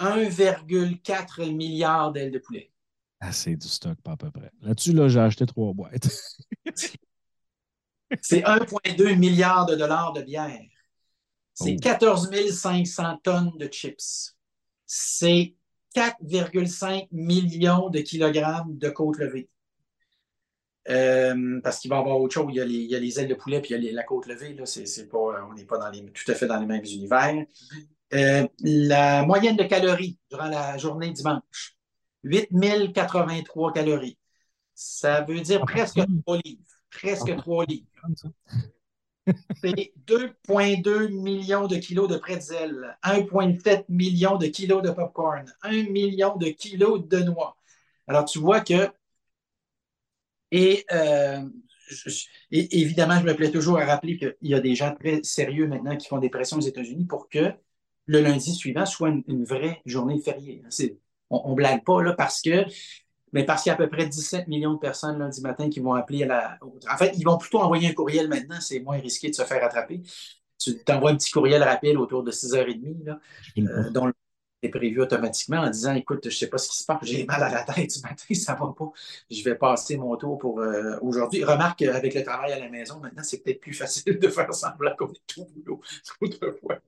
1,4 milliard d'ailes de poulet. Ah, c'est du stock, pas à peu près. Là-dessus, là, j'ai acheté trois boîtes. c'est 1,2 milliard de dollars de bière. C'est oh. 14 500 tonnes de chips. C'est 4,5 millions de kilogrammes de côte levée. Euh, parce qu'il va y avoir autre chose. Il y, a les, il y a les ailes de poulet puis il y a la côte levée. Là. C'est, pas, on n'est pas dans les, tout à fait dans les mêmes univers. Euh, la moyenne de calories durant la journée dimanche, 8083 calories. Ça veut dire ah, presque 3 livres. Presque 3 ah. livres. C'est 2,2 millions de kilos de pretzel, 1,7 million de kilos de popcorn, 1 million de kilos de noix. Alors, tu vois que. Et, euh, évidemment, je me plais toujours à rappeler qu'il y a des gens très sérieux maintenant qui font des pressions aux États-Unis pour que le lundi suivant soit une, vraie journée fériée. On ne blague pas là, parce que mais parce qu'il y a à peu près 17 millions de personnes lundi matin qui vont appeler à la. En fait, ils vont plutôt envoyer un courriel maintenant, c'est moins risqué de se faire attraper. Tu t'envoies un petit courriel rappel autour de 6h30, là, euh, dont est prévu automatiquement en disant Écoute, je ne sais pas ce qui se passe, j'ai mal à la tête ce matin, ça ne va pas. Je vais passer mon tour pour euh, aujourd'hui. Remarque, avec le travail à la maison, maintenant, c'est peut-être plus facile de faire semblant qu'on est tout boulot.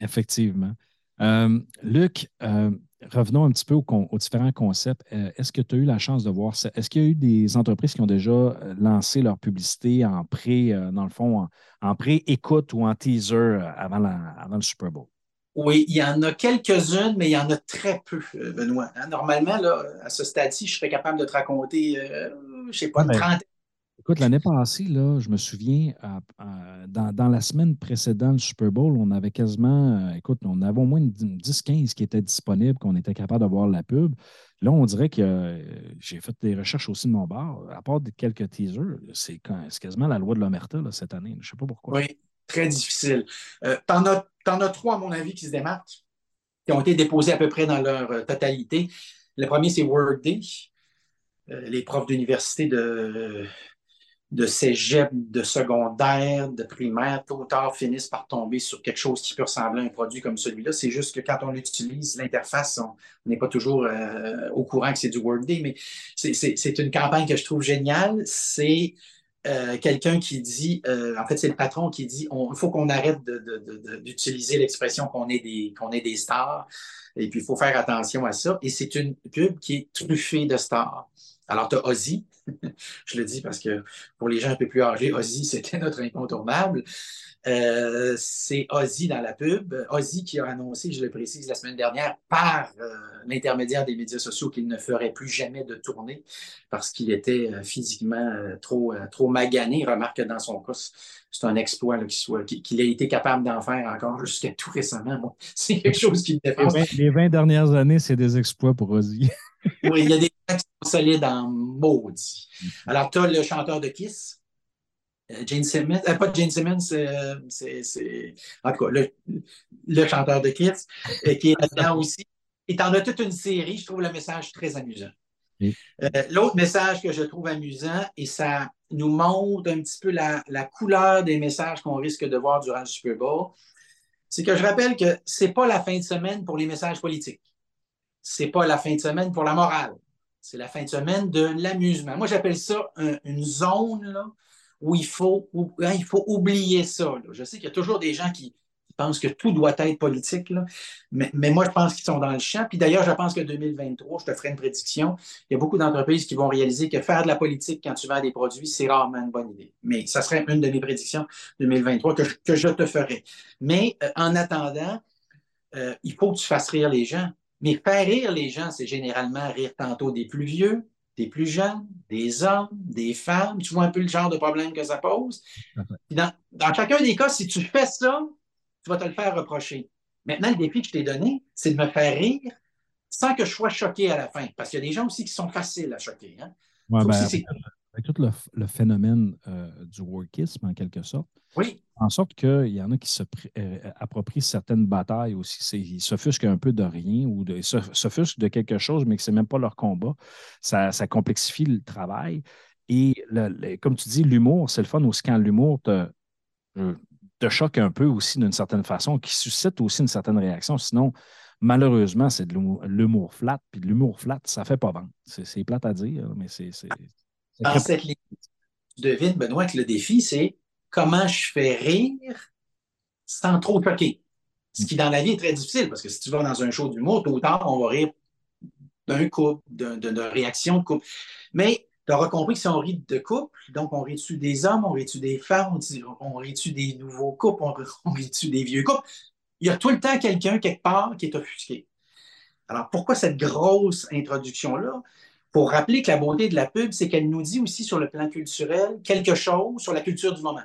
Effectivement. Euh, Luc, euh, revenons un petit peu aux, différents concepts. Euh, est-ce que tu as eu la chance de voir ça? Est-ce qu'il y a eu des entreprises qui ont déjà lancé leur publicité en pré, dans le fond, en, pré-écoute ou en teaser avant, le Super Bowl? Oui, il y en a quelques-unes, mais il y en a très peu, Benoît. Hein, normalement, à ce stade-ci, je serais capable de te raconter, je ne sais pas, une trentaine Écoute, l'année passée, là, je me souviens, dans, la semaine précédente le Super Bowl, on avait quasiment, euh, écoute, on avait au moins 10-15 qui étaient disponibles, qu'on était capable d'avoir la pub. Là, on dirait que euh, j'ai fait des recherches aussi de mon bar. À part quelques teasers, c'est quasiment la loi de l'omerta cette année. Je ne sais pas pourquoi. Oui, très difficile. Euh, T'en as, as, trois, à mon avis, qui se démarquent, qui ont été déposés à peu près dans leur euh, totalité. Le premier, c'est Workday. les profs d'université de, de cégep, de secondaire, de primaire, tôt ou tard finissent par tomber sur quelque chose qui peut ressembler à un produit comme celui-là. C'est juste que quand on utilise l'interface, on n'est pas toujours euh, au courant que c'est du Workday, mais c'est une campagne que je trouve géniale. C'est euh, quelqu'un qui dit, euh, en fait, c'est le patron qui dit il faut qu'on arrête d'utiliser l'expression qu'on est, des, est des stars, et puis il faut faire attention à ça. Et c'est une pub qui est truffée de stars. Alors, tu as Ozzy, je le dis parce que pour les gens un peu plus âgés, Ozzy, c'était notre incontournable. Euh, c'est Ozzy dans la pub. Ozzy qui a annoncé, je le précise, la semaine dernière, par euh, l'intermédiaire des médias sociaux, qu'il ne ferait plus jamais de tournée parce qu'il était euh, physiquement trop, trop magané. Remarque que dans son cas, c'est un exploit qu'il ait été capable d'en faire encore jusqu'à tout récemment. c'est quelque chose qui me dépasse. Les 20 dernières années, c'est des exploits pour Ozzy. oui, il y a des gens qui sont solides en maudit. Alors, tu as le chanteur de Kiss, Jane Simmons, euh, pas Jane Simmons, euh, c'est, en tout cas, le, chanteur de Kiss, qui est là-dedans aussi. Et tu en as toute une série. Je trouve le message très amusant. l'autre message que je trouve amusant, et ça nous montre un petit peu la, la couleur des messages qu'on risque de voir durant le Super Bowl, c'est que je rappelle que ce n'est pas la fin de semaine pour les messages politiques c'est pas la fin de semaine pour la morale. C'est la fin de semaine de l'amusement. Moi, j'appelle ça une zone où il faut, hein, il faut oublier ça. Je sais qu'il y a toujours des gens qui, pensent que tout doit être politique, Mais, moi, je pense qu'ils sont dans le champ. Puis d'ailleurs, je pense que 2023, je te ferai une prédiction, il y a beaucoup d'entreprises qui vont réaliser que faire de la politique quand tu vends des produits, c'est rarement une bonne idée. Mais ça serait une de mes prédictions 2023 que je, te ferai. Mais euh, en attendant, euh, il faut que tu fasses rire les gens. Mais faire rire les gens, c'est généralement rire tantôt des plus vieux, des plus jeunes, des hommes, des femmes. Tu vois un peu le genre de problème que ça pose. Dans, chacun des cas, si tu fais ça, tu vas te le faire reprocher. Maintenant, le défi que je t'ai donné, c'est de me faire rire sans que je sois choqué à la fin. Parce qu'il y a des gens aussi qui sont faciles à choquer. Hein? Avec tout le, phénomène euh, du workisme, en quelque sorte, oui. en sorte qu'il y en a qui se euh, approprient certaines batailles aussi. Ils s'offusquent un peu de rien ou de, s'offusquent de quelque chose, mais que ce n'est même pas leur combat. Ça, complexifie le travail. Et comme tu dis, l'humour, c'est le fun aussi quand l'humour te, euh, te choque un peu aussi d'une certaine façon, qui suscite aussi une certaine réaction. Sinon, malheureusement, c'est de l'humour flat. Puis de l'humour flat, ça ne fait pas vendre. C'est plate à dire, mais c'est dans cette ligne, tu devines, Benoît, que le défi, c'est comment je fais rire sans trop choquer. Ce qui, dans la vie, est très difficile, parce que si tu vas dans un show d'humour, tôt ou tard, on va rire d'un couple, d'une réaction de couple. Mais tu auras compris que si on rit de couple, donc on rit dessus des hommes, on rit dessus des femmes, on rit dessus des nouveaux couples, on rit dessus des vieux couples? Il y a tout le temps quelqu'un, quelque part, qui est offusqué. Alors, pourquoi cette grosse introduction-là? Pour rappeler que la beauté de la pub, c'est qu'elle nous dit aussi sur le plan culturel quelque chose sur la culture du moment.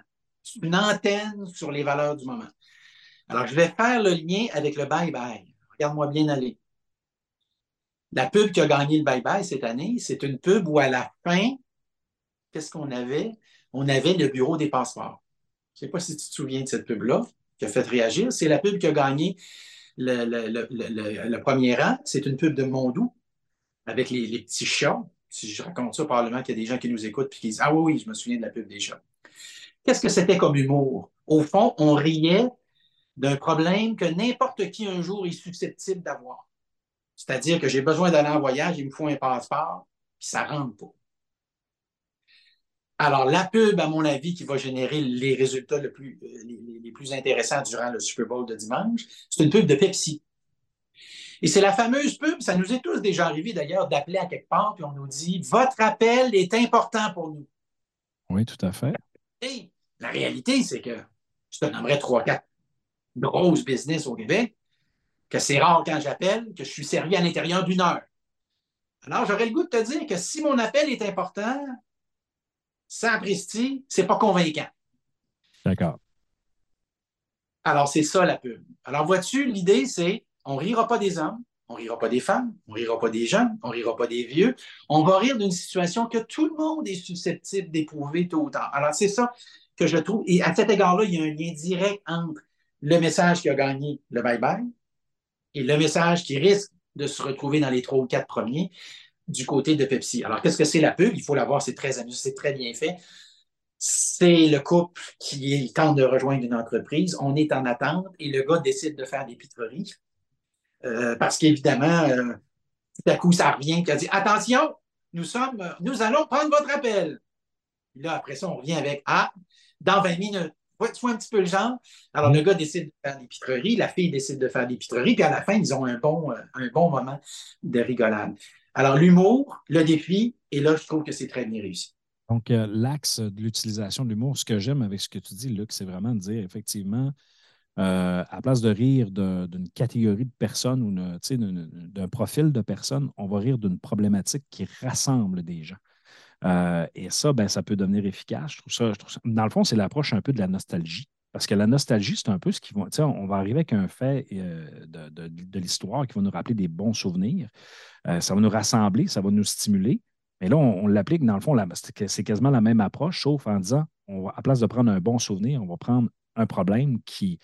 Une antenne sur les valeurs du moment. Alors, je vais faire le lien avec le bye-bye. Regarde-moi bien aller. La pub qui a gagné le bye-bye cette année, c'est une pub où à la fin, qu'est-ce qu'on avait? On avait le bureau des passeports. Je ne sais pas si tu te souviens de cette pub-là qui a fait réagir. C'est la pub qui a gagné le, premier rang. C'est une pub de Mondou avec les, petits chats. Si je raconte ça, probablement qu'il y a des gens qui nous écoutent et qui disent Ah oui, oui, je me souviens de la pub des chats. Qu'est-ce que c'était comme humour? Au fond, on riait d'un problème que n'importe qui un jour est susceptible d'avoir. C'est-à-dire que j'ai besoin d'aller en voyage, il me faut un passeport, puis ça ne rentre pas. Alors, la pub, à mon avis, qui va générer les résultats les, plus intéressants durant le Super Bowl de dimanche, c'est une pub de Pepsi. Et c'est la fameuse pub, ça nous est tous déjà arrivé d'ailleurs d'appeler à quelque part, puis on nous dit Votre appel est important pour nous. Oui, tout à fait. Et la réalité, c'est que je te nommerais trois, quatre grosses business au Québec que c'est rare quand j'appelle, que je suis servi à l'intérieur d'une heure. Alors, j'aurais le goût de te dire que si mon appel est important, sans presti, c'est pas convaincant. D'accord. Alors, c'est ça la pub. Alors, vois-tu, l'idée, c'est on rira pas des hommes, on rira pas des femmes, on rira pas des jeunes, on rira pas des vieux. On va rire d'une situation que tout le monde est susceptible d'éprouver tôt ou tard. Alors, c'est ça que je trouve. Et à cet égard-là, il y a un lien direct entre le message qui a gagné le bye-bye et le message qui risque de se retrouver dans les trois ou quatre premiers du côté de Pepsi. Alors, qu'est-ce que c'est la pub? Il faut la voir, c'est très amusant, c'est très bien fait. C'est le couple qui tente de rejoindre une entreprise. On est en attente et le gars décide de faire des pitreries. Euh, parce qu'évidemment, euh, tout à coup, ça revient, qui a dit Attention, nous sommes, nous allons prendre votre appel. Là, après ça, on revient avec Ah, dans 20 minutes. Tu vois un petit peu le genre? Alors, le gars décide de faire des pitreries, la fille décide de faire des pitreries, puis à la fin, ils ont un bon, euh, un bon moment de rigolade. Alors, l'humour, le défi, et là, je trouve que c'est très bien réussi. Donc, euh, l'axe de l'utilisation de l'humour, ce que j'aime avec ce que tu dis, Luc, c'est vraiment de dire effectivement, euh, à place de rire d'une catégorie de personnes ou d'un profil de personnes, on va rire d'une problématique qui rassemble des gens. Euh, et ça, ben, ça peut devenir efficace. Je trouve ça, Dans le fond, c'est l'approche un peu de la nostalgie. Parce que la nostalgie, c'est un peu ce qui va. On va arriver avec un fait euh, de, l'histoire qui va nous rappeler des bons souvenirs. Euh, ça va nous rassembler, ça va nous stimuler. Mais là, on, l'applique, dans le fond, c'est quasiment la même approche, sauf en disant, on à place de prendre un bon souvenir, on va prendre un problème qui,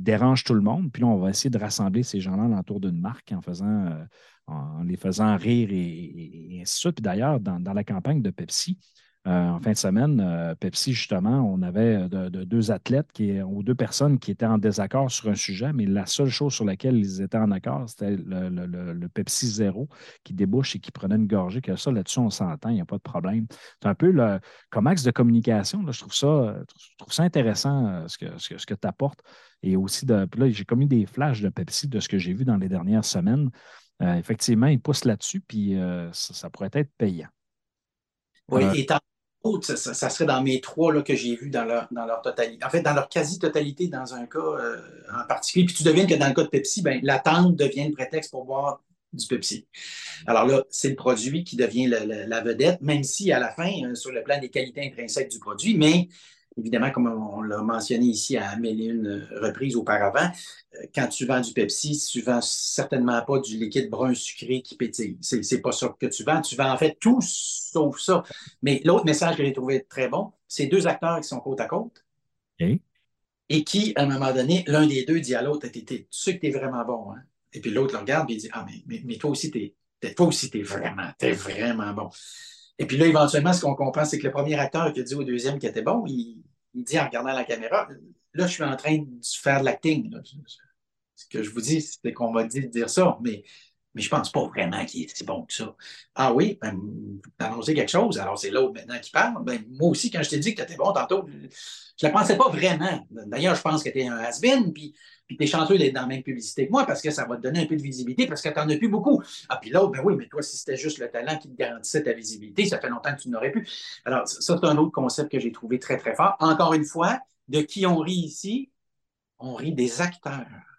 dérange tout le monde. Puis là, on va essayer de rassembler ces gens-là autour d'une marque en faisant en les faisant rire et, ainsi de. Puis d'ailleurs, dans, la campagne de Pepsi, euh, en fin de semaine, euh, Pepsi, justement, on avait de, deux athlètes qui, ou deux personnes qui étaient en désaccord sur un sujet, mais la seule chose sur laquelle ils étaient en accord, c'était le, Pepsi Zéro qui débouche et qui prenait une gorgée. Que ça, là-dessus, on s'entend, il n'y a pas de problème. C'est un peu le, comme axe de communication. je, trouve ça, je trouve ça intéressant euh, ce que, ce que, tu apportes. Et aussi, de, là, j'ai commis des flashs de Pepsi de ce que j'ai vu dans les dernières semaines. Euh, effectivement, ils poussent là-dessus, puis euh, ça, pourrait être payant. Oui, euh, et tant ça, ça, serait dans mes trois là, que j'ai vus dans leur, dans leur totalité. En fait, dans leur quasi-totalité, dans un cas en particulier. Puis tu deviens que dans le cas de Pepsi, ben, l'attente devient le prétexte pour boire du Pepsi. Alors là, c'est le produit qui devient la vedette, même si à la fin, sur le plan des qualités intrinsèques du produit, mais Évidemment, comme on l'a mentionné ici à mille une reprises auparavant, euh, quand tu vends du Pepsi, tu vends certainement pas du liquide brun sucré qui pétille. C'est, n'est pas ça que tu vends. Tu vends en fait tout sauf ça. Mais l'autre message que j'ai trouvé très bon, c'est deux acteurs qui sont côte à côte. Et qui, à un moment donné, l'un des deux dit à l'autre, tu sais que tu es vraiment bon. Hein? Et puis l'autre le regarde et il dit, ah, mais, mais, toi aussi, tu es, toi aussi, es vraiment, es vraiment bon. Et puis là, éventuellement, ce qu'on comprend, c'est que le premier acteur qui a dit au deuxième qui était bon, il, dit en regardant la caméra, là, je suis en train de faire de l'acting. Ce que je vous dis, c'est qu'on m'a dit de dire ça, mais mais je pense pas vraiment qu'il est si bon que ça. Ah oui, ben, annoncé quelque chose, alors c'est l'autre maintenant qui parle. Ben, moi aussi, quand je t'ai dit que tu étais bon tantôt, je ne la pensais pas vraiment. D'ailleurs, je pense que tu es un has-been, puis, puis tu es chanceux d'être dans la même publicité que moi parce que ça va te donner un peu de visibilité parce que tu n'en as plus beaucoup. Ah, puis l'autre, ben oui, mais toi, si c'était juste le talent qui te garantissait ta visibilité, ça fait longtemps que tu n'aurais plus. Alors, ça, c'est un autre concept que j'ai trouvé très, très fort. Encore une fois, de qui on rit ici? On rit des acteurs.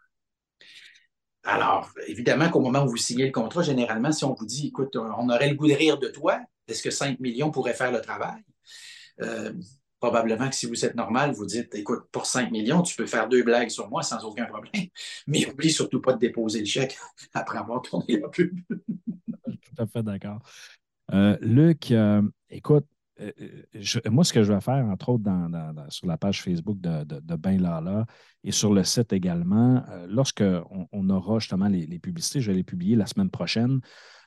Alors, évidemment qu'au moment où vous signez le contrat, généralement, si on vous dit, écoute, on aurait le goût de rire de toi, est-ce que 5 millions pourraient faire le travail? Euh, probablement que si vous êtes normal, vous dites, écoute, pour 5 millions, tu peux faire deux blagues sur moi sans aucun problème. Mais oublie surtout pas de déposer le chèque après avoir tourné la pub. Tout à fait d'accord. Euh, Luc, euh, écoute, euh, moi, ce que je vais faire, entre autres, sur la page Facebook de, de, Ben Lala et sur le site également, euh, lorsqu'on on aura justement les, publicités, je vais les publier la semaine prochaine.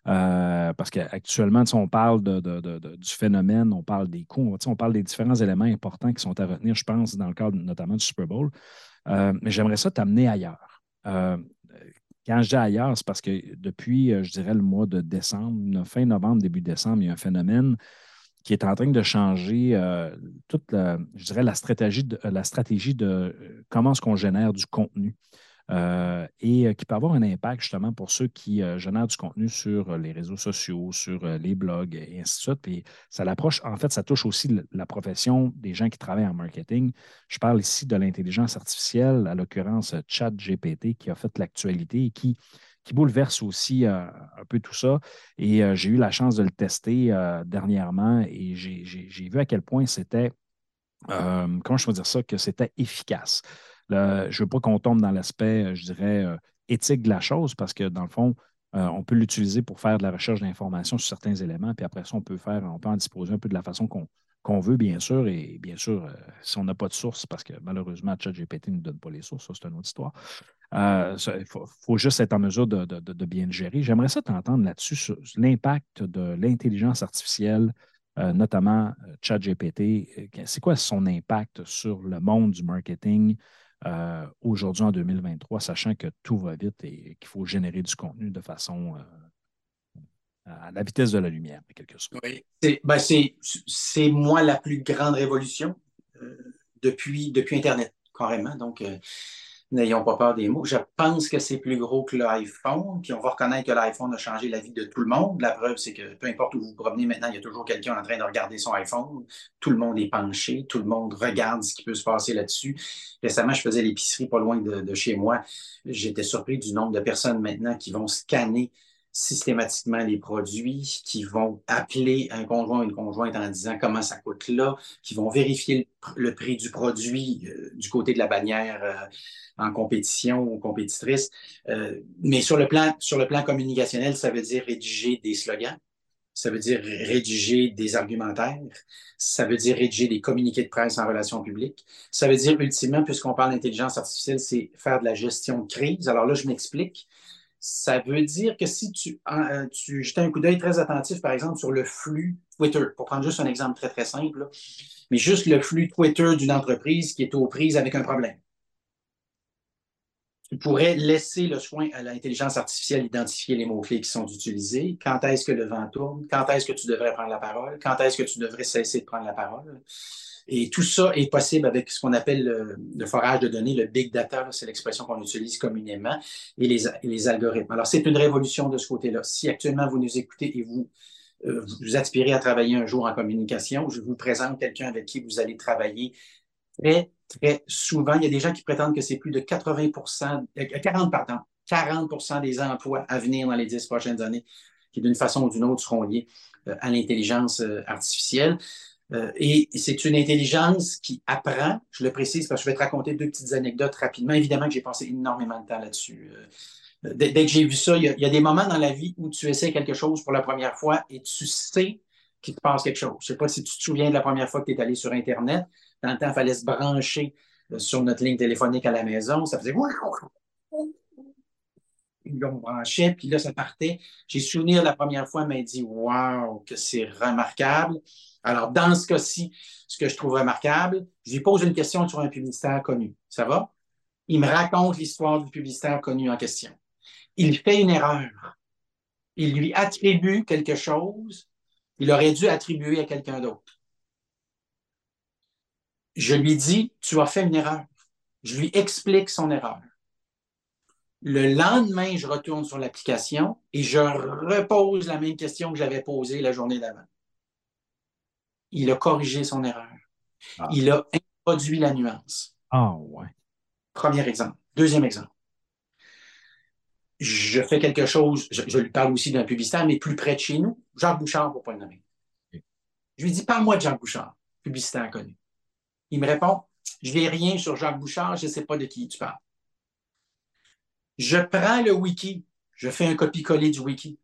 Euh, parce qu'actuellement, on parle du phénomène, on parle des coûts, on parle des différents éléments importants qui sont à retenir, je pense, dans le cadre notamment du Super Bowl. mais j'aimerais ça t'amener ailleurs. quand je dis ailleurs, c'est parce que depuis, je dirais, le mois de décembre, fin novembre, début décembre, il y a un phénomène qui est en train de changer euh, toute, la, je dirais, la stratégie de, la stratégie de euh, comment est-ce qu'on génère du contenu. Euh, et qui peut avoir un impact justement pour ceux qui génèrent du contenu sur les réseaux sociaux, sur les blogs et ainsi de suite. Puis ça l'approche, en fait, ça touche aussi la profession des gens qui travaillent en marketing. Je parle ici de l'intelligence artificielle, à l'occurrence ChatGPT, qui a fait l'actualité et qui qui bouleverse aussi euh, un peu tout ça. Et euh, j'ai eu la chance de le tester euh, dernièrement et j'ai vu à quel point c'était, comment je peux dire ça, que c'était efficace. je ne veux pas qu'on tombe dans l'aspect, je dirais, éthique de la chose parce que dans le fond, on peut l'utiliser pour faire de la recherche d'informations sur certains éléments, puis après ça, on peut faire, on peut en disposer un peu de la façon qu'on qu'on veut, bien sûr. Et bien sûr, si on n'a pas de source, parce que malheureusement, ChatGPT ne donne pas les sources, ça, c'est une autre histoire. Euh, il faut, juste être en mesure de, bien le gérer. J'aimerais ça t'entendre là-dessus sur l'impact de l'intelligence artificielle, euh, notamment euh, ChatGPT. C'est quoi son impact sur le monde du marketing aujourd'hui en 2023, sachant que tout va vite et qu'il faut générer du contenu de façon à la vitesse de la lumière, en quelque sorte. Oui, ben, c'est moi la plus grande révolution depuis, depuis Internet, carrément. Donc, N'ayons pas peur des mots. Je pense que c'est plus gros que l'iPhone, puis on va reconnaître que l'iPhone a changé la vie de tout le monde. La preuve, c'est que peu importe où vous vous promenez maintenant, il y a toujours quelqu'un en train de regarder son iPhone. Tout le monde est penché, tout le monde regarde ce qui peut se passer là-dessus. Récemment, je faisais l'épicerie pas loin de chez moi. J'étais surpris du nombre de personnes maintenant qui vont scanner systématiquement les produits, qui vont appeler un conjoint ou une conjointe en disant comment ça coûte là, qui vont vérifier le, prix du produit euh, du côté de la bannière euh, en compétition ou compétitrice. Euh, mais sur le, plan, sur le plan communicationnel, ça veut dire rédiger des slogans, ça veut dire rédiger des argumentaires, ça veut dire rédiger des communiqués de presse en relations publiques, ça veut dire ultimement, puisqu'on parle d'intelligence artificielle, c'est faire de la gestion de crise. Alors là, je m'explique ça veut dire que si tu, euh, tu jetais un coup d'œil très attentif, par exemple, sur le flux Twitter, pour prendre juste un exemple très, très simple, mais juste le flux Twitter d'une entreprise qui est aux prises avec un problème. Tu pourrais laisser le soin à l'intelligence artificielle d'identifier les mots-clés qui sont utilisés, quand est-ce que le vent tourne, quand est-ce que tu devrais prendre la parole, quand est-ce que tu devrais cesser de prendre la parole? Et tout ça est possible avec ce qu'on appelle le, forage de données, le big data, c'est l'expression qu'on utilise communément, et les, les algorithmes. Alors, c'est une révolution de ce côté-là. Si actuellement vous nous écoutez et vous euh, vous aspirez à travailler un jour en communication, je vous présente quelqu'un avec qui vous allez travailler très, très souvent. Il y a des gens qui prétendent que c'est plus de 80 40, pardon, 40% des emplois à venir dans les dix prochaines années qui, d'une façon ou d'une autre, seront liés euh, à l'intelligence euh, artificielle. Euh, et c'est une intelligence qui apprend, je le précise parce que je vais te raconter deux petites anecdotes rapidement. Évidemment que j'ai passé énormément de temps là-dessus. Euh, dès, que j'ai vu ça, il y, a, des moments dans la vie où tu essaies quelque chose pour la première fois et tu sais qu'il te passe quelque chose. Je ne sais pas si tu te souviens de la première fois que tu es allé sur Internet. Dans le temps, il fallait se brancher euh, sur notre ligne téléphonique à la maison. Ça faisait on branchait, puis là, ça partait. J'ai souvenir la première fois, elle m'a dit Waouh, que c'est remarquable. Alors, dans ce cas-ci, ce que je trouve remarquable, je lui pose une question sur un publicitaire connu. Ça va? Il me raconte l'histoire du publicitaire connu en question. Il fait une erreur. il lui attribue quelque chose, il aurait dû attribuer à quelqu'un d'autre. Je lui dis, tu as fait une erreur. Je lui explique son erreur. Le lendemain, je retourne sur l'application et je repose la même question que j'avais posée la journée d'avant. Il a corrigé son erreur. Ah. Il a introduit la nuance. Ah, ouais. Premier exemple. Deuxième exemple. Je fais quelque chose, je, je lui parle aussi d'un publicitaire, mais plus près de chez nous, Jacques Bouchard, pour ne pas le nommer. Je lui dis, parle-moi de Jacques Bouchard, publicitaire connu. Il me répond, je n'ai rien sur Jacques Bouchard, je ne sais pas de qui tu parles. Je prends le wiki, je fais un copier-coller du wiki.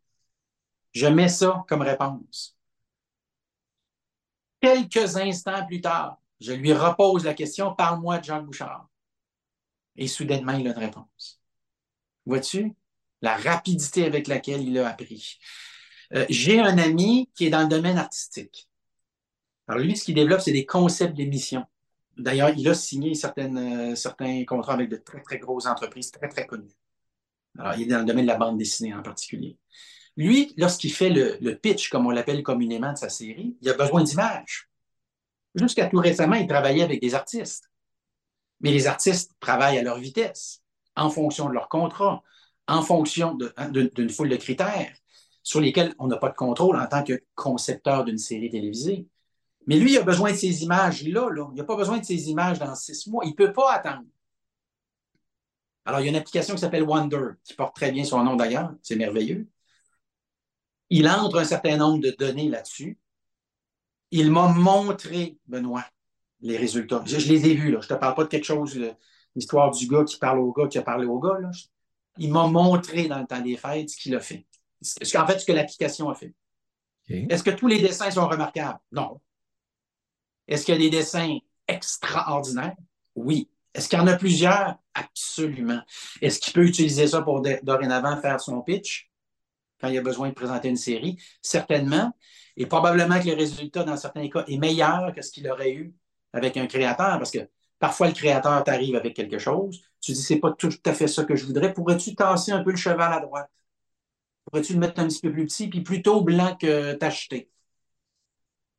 Je mets ça comme réponse. Quelques instants plus tard, je lui repose la question, parle-moi de Jacques Bouchard. Et soudainement, il a une réponse. Vois-tu? La rapidité avec laquelle il a appris? Euh, J'ai un ami qui est dans le domaine artistique. Alors lui, ce qu'il développe, c'est des concepts d'émission. D'ailleurs, il a signé euh, certains contrats avec de très, très grosses entreprises très, très connues. Alors, il est dans le domaine de la bande dessinée en particulier. Lui, lorsqu'il fait le, pitch, comme on l'appelle communément de sa série, il a besoin d'images. Jusqu'à tout récemment, il travaillait avec des artistes. Mais les artistes travaillent à leur vitesse, en fonction de leur contrat, en fonction hein, d'une foule de critères sur lesquels on n'a pas de contrôle en tant que concepteur d'une série télévisée. Mais lui, il a besoin de ces images-là. Là. Il n'a pas besoin de ces images dans six mois. Il ne peut pas attendre. Alors, il y a une application qui s'appelle Wonder, qui porte très bien son nom d'ailleurs. C'est merveilleux. Il entre un certain nombre de données là-dessus. Il m'a montré, Benoît, les résultats. Je, je les ai vus. Là. Je ne te parle pas de quelque chose, l'histoire du gars qui parle au gars qui a parlé au gars. Là. Il m'a montré dans le temps des fêtes ce qu'il a fait. En fait, ce que l'application a fait. Est-ce que tous les dessins sont remarquables? Non. Est-ce qu'il y a des dessins extraordinaires? Oui. Est-ce qu'il y en a plusieurs? Absolument. Est-ce qu'il peut utiliser ça pour dorénavant faire son pitch? Quand il a besoin de présenter une série? Certainement. Et probablement que le résultat, dans certains cas, est meilleur que ce qu'il aurait eu avec un créateur parce que parfois le créateur t'arrive avec quelque chose. Tu dis, c'est pas tout à fait ça que je voudrais. Pourrais-tu tasser un peu le cheval à droite? Pourrais-tu le mettre un petit peu plus petit puis plutôt blanc que tacheté?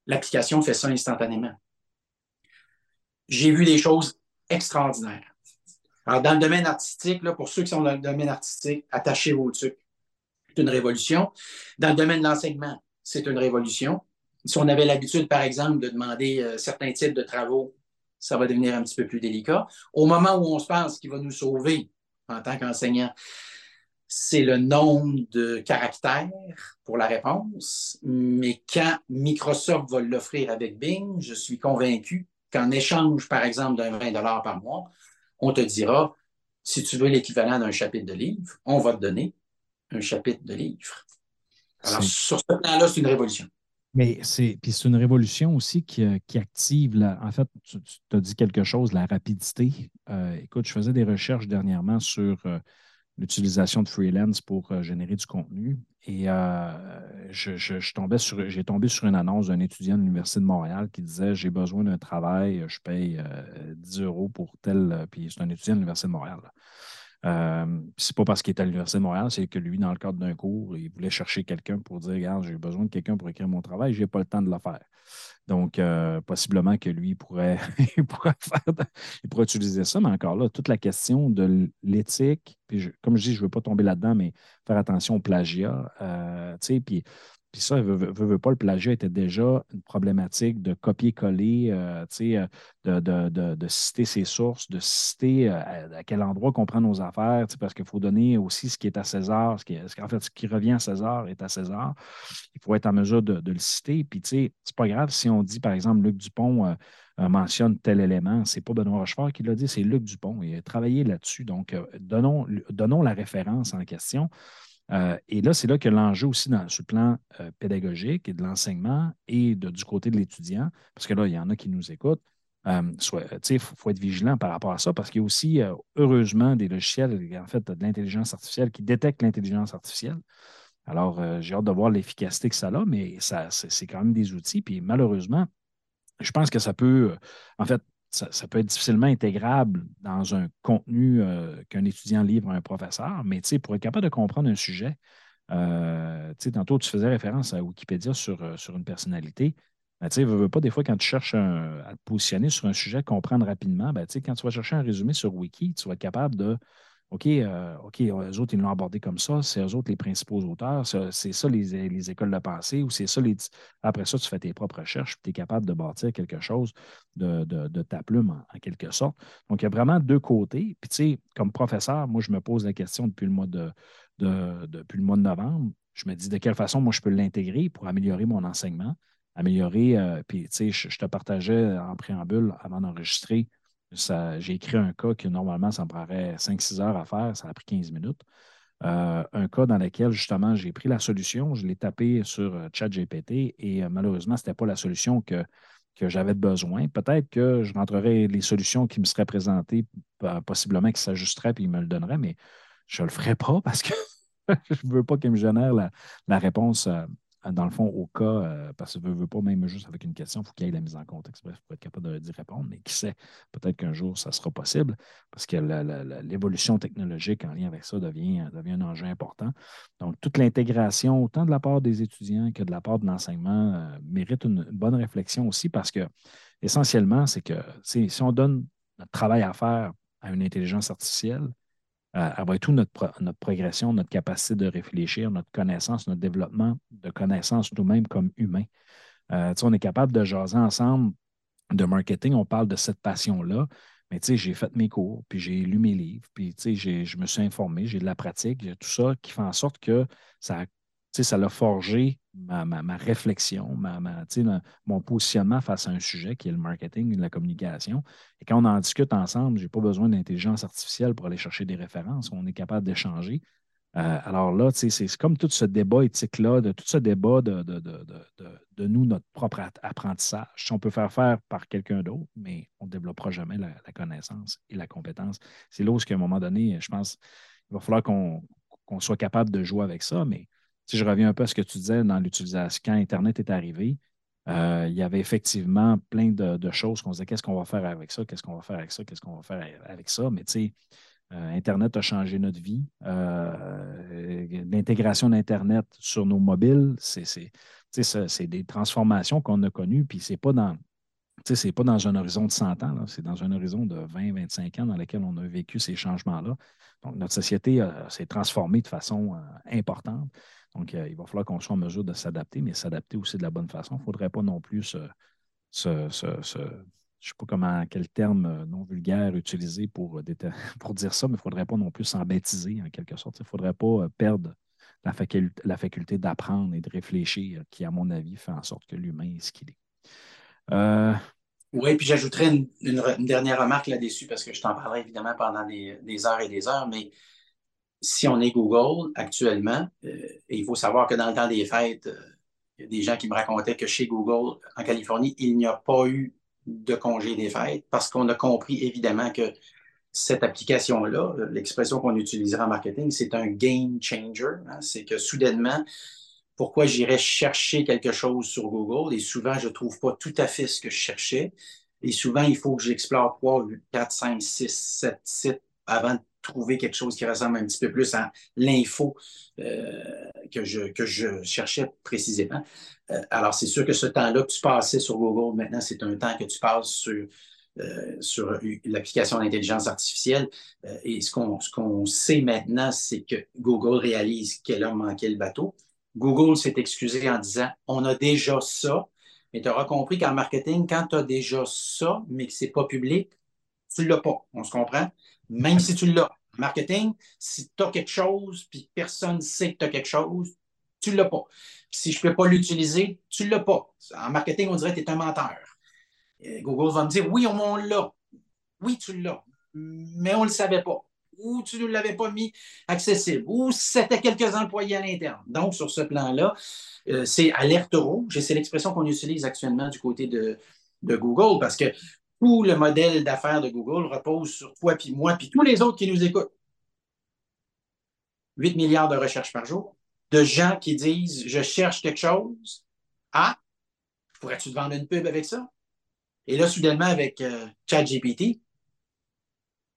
L'application fait ça instantanément. J'ai vu des choses extraordinaires. Alors, dans le domaine artistique, là, pour ceux qui sont dans le domaine artistique, attachez vos trucs. Une révolution. Dans le domaine de l'enseignement, c'est une révolution. Si on avait l'habitude, par exemple, de demander euh, certains types de travaux, ça va devenir un petit peu plus délicat. Au moment où on se pense qu'il va nous sauver en tant qu'enseignant, c'est le nombre de caractères pour la réponse. Mais quand Microsoft va l'offrir avec Bing, je suis convaincu qu'en échange, par exemple, d'un 20 par mois, on te dira, si tu veux l'équivalent d'un chapitre de livre, on va te donner un chapitre de livre. Alors, sur ce plan-là, c'est une révolution. Mais c'est une révolution aussi qui, euh, qui active la. En fait, tu, as dit quelque chose, la rapidité. Euh, écoute, je faisais des recherches dernièrement sur euh, l'utilisation de freelance pour euh, générer du contenu. Et je, je- je tombais sur, j'ai tombé sur une annonce d'un étudiant de l'Université de Montréal qui disait J'ai besoin d'un travail, je paye euh, 10 euros pour tel. Puis c'est un étudiant de l'Université de Montréal. là. Euh, c'est pas parce qu'il est à l'Université de Montréal, c'est que lui, dans le cadre d'un cours, il voulait chercher quelqu'un pour dire Regarde, j'ai besoin de quelqu'un pour écrire mon travail, j'ai pas le temps de le faire. Donc, euh, possiblement que lui pourrait, il pourrait faire utiliser ça, mais encore là, toute la question de l'éthique, puis je- comme je dis, je ne veux pas tomber là-dedans, mais faire attention au plagiat, euh, tu sais, puis, puis ça, veut, veut- pas, le plagiat était déjà une problématique de copier-coller, euh, euh, de, de- de- de citer ses sources, de citer euh, à, quel endroit qu'on prend nos affaires, parce qu'il faut donner aussi ce qui est à César, ce qui ce en fait, ce qui revient à César est à César. Il faut être en mesure de, le citer. Puis, tu sais, c'est pas grave si on dit, par exemple, Luc Dupont mentionne tel élément. C'est pas Benoît Rochefort qui l'a dit, c'est Luc Dupont. Il a travaillé là-dessus. Donc, donnons, donnons la référence en question. Euh, et là, c'est là que l'enjeu aussi dans, sur le plan euh, pédagogique et de l'enseignement et du côté de l'étudiant, parce que là, il y en a qui nous écoutent, euh, il faut, faut être vigilant par rapport à ça parce qu'il y a aussi, heureusement, des logiciels, en fait, de l'intelligence artificielle qui détectent l'intelligence artificielle. Alors, j'ai hâte de voir l'efficacité que ça a, mais ça, c'est quand même des outils. Puis malheureusement, je pense que ça peut, en fait, ça, peut être difficilement intégrable dans un contenu euh, qu'un étudiant livre à un professeur, mais pour être capable de comprendre un sujet, Euh, tantôt, tu faisais référence à Wikipédia sur, euh, sur une personnalité. Ben, tu veux, pas, des fois, quand tu cherches à te positionner sur un sujet, comprendre rapidement, ben, quand tu vas chercher un résumé sur Wiki, tu vas être capable de OK, euh, OK, eux autres, ils l'ont abordé comme ça, c'est eux autres les principaux auteurs, c'est ça les, écoles de pensée, ou c'est ça les. Après ça, tu fais tes propres recherches, puis tu es capable de bâtir quelque chose de, ta plume, en, quelque sorte. Donc, il y a vraiment deux côtés. Puis, tu sais, comme professeur, moi, je me pose la question depuis le mois de, depuis le mois de novembre. Je me dis de quelle façon, moi, je peux l'intégrer pour améliorer mon enseignement, améliorer. Euh, puis, tu sais, je, te partageais en préambule avant d'enregistrer j'ai écrit un cas que normalement, ça me prendrait 5-6 heures à faire, ça a pris 15 minutes. Euh, un cas dans lequel, justement, j'ai pris la solution, je l'ai tapé sur euh, ChatGPT et euh, malheureusement, ce n'était pas la solution que, que j'avais besoin. Peut-être que je rentrerais les solutions qui me seraient présentées, possiblement qui s'ajusteraient et il me le donnerait, mais je ne le ferai pas parce que je ne veux pas qu'il me génère la réponse dans le fond, au cas, euh, parce que ne veut pas, même juste avec une question, il faut qu'il y ait la mise en contexte. Bref, pour être capable d'y répondre, mais qui sait, peut-être qu'un jour, ça sera possible, parce que l'évolution technologique en lien avec ça devient, devient un enjeu important. Donc, toute l'intégration, autant de la part des étudiants que de la part de l'enseignement, euh, mérite une, bonne réflexion aussi, parce que essentiellement, c'est que si on donne notre travail à faire à une intelligence artificielle, avoir tout notre, notre progression, notre capacité de réfléchir, notre connaissance, notre développement de connaissances nous-mêmes comme humains. Euh, on est capable de jaser ensemble de marketing, on parle de cette passion-là, mais j'ai fait mes cours, puis j'ai lu mes livres, puis je me suis informé, j'ai de la pratique, tout ça qui fait en sorte que ça ça l'a forgé ma, réflexion, ma, mon positionnement face à un sujet qui est le marketing et la communication. Et quand on en discute ensemble, je n'ai pas besoin d'intelligence artificielle pour aller chercher des références. On est capable d'échanger. Euh, alors là, c'est comme tout ce débat éthique-là, de tout ce débat de, de, nous, notre propre apprentissage. On peut faire faire par quelqu'un d'autre, mais on ne développera jamais la, connaissance et la compétence. C'est là où, à un moment donné, je pense, il va falloir qu'on soit capable de jouer avec ça, mais si je reviens un peu à ce que tu disais dans l'utilisation, quand Internet est arrivé, euh, il y avait effectivement plein de, choses qu'on disait qu'est-ce qu'on va faire avec ça, qu'est-ce qu'on va faire avec ça, qu'est-ce qu'on va faire avec ça. Mais tu sais, euh, Internet a changé notre vie. Euh, l'intégration d'Internet sur nos mobiles, c'est des transformations qu'on a connues, puis c'est pas dans. Ce n'est pas dans un horizon de 100 ans, c'est dans un horizon de 20-25 ans dans lequel on a vécu ces changements-là. Donc, notre société s'est transformée de façon importante. Donc, euh, il va falloir qu'on soit en mesure de s'adapter, mais s'adapter aussi de la bonne façon. Il ne faudrait pas non plus se, je ne sais pas comment, quel terme euh, non vulgaire utiliser pour, euh, pour dire ça, mais il ne faudrait pas non plus s'embêtiser en quelque sorte. Il ne faudrait pas perdre la, faculté, la faculté d'apprendre et de réfléchir, qui, à mon avis, fait en sorte que l'humain est ce qu'il est. Oui, puis j'ajouterais une, dernière remarque là-dessus, parce que je t'en parlerai évidemment pendant des, des, heures et des heures, mais si on est Google actuellement, euh, il faut savoir que dans le temps des fêtes, euh, il y a des gens qui me racontaient que chez Google, en Californie, il n'y a pas eu de congé des fêtes parce qu'on a compris évidemment que cette application-là, l'expression qu'on utilisera en marketing, c'est un game changer. Hein. c'est que soudainement, pourquoi j'irais chercher quelque chose sur Google et souvent je ne trouve pas tout à fait ce que je cherchais. Et souvent, il faut que j'explore 3, 4, 5, 6, 7 sites avant de trouver quelque chose qui ressemble un petit peu plus à l'info euh, que, je, que je cherchais précisément. Euh, alors, c'est sûr que ce temps-là que tu passais sur Google, maintenant, c'est un temps que tu passes sur, euh, sur l'application d'intelligence artificielle. et ce qu'on qu'on sait maintenant, c'est que Google réalise qu'elle a manqué le bateau. Google s'est excusé en disant on a déjà ça, mais tu auras compris qu'en marketing, quand tu as déjà ça, mais que ce n'est pas public, tu ne l'as pas. On se comprend? Même si tu l'as. Marketing, si tu as quelque chose, puis personne ne sait que tu as quelque chose, tu ne l'as pas. si je ne peux pas l'utiliser, tu ne l'as pas. En marketing, on dirait que tu es un menteur. Google va me dire oui, on l'a. Oui, tu l'as. Mais on ne le savait pas. Ou tu ne l'avais pas mis accessible. Ou c'était quelques employés à l'interne. Donc, sur ce plan-là, euh, c'est alerte rouge. Et c'est l'expression qu'on utilise actuellement du côté de, de Google parce que tout le modèle d'affaires de Google repose sur toi, puis moi, puis tous les autres qui nous écoutent. 8 milliards de recherches par jour, de gens qui disent Je cherche quelque chose. Ah, pourrais-tu te vendre une pub avec ça? Et là, soudainement, avec euh, ChatGPT,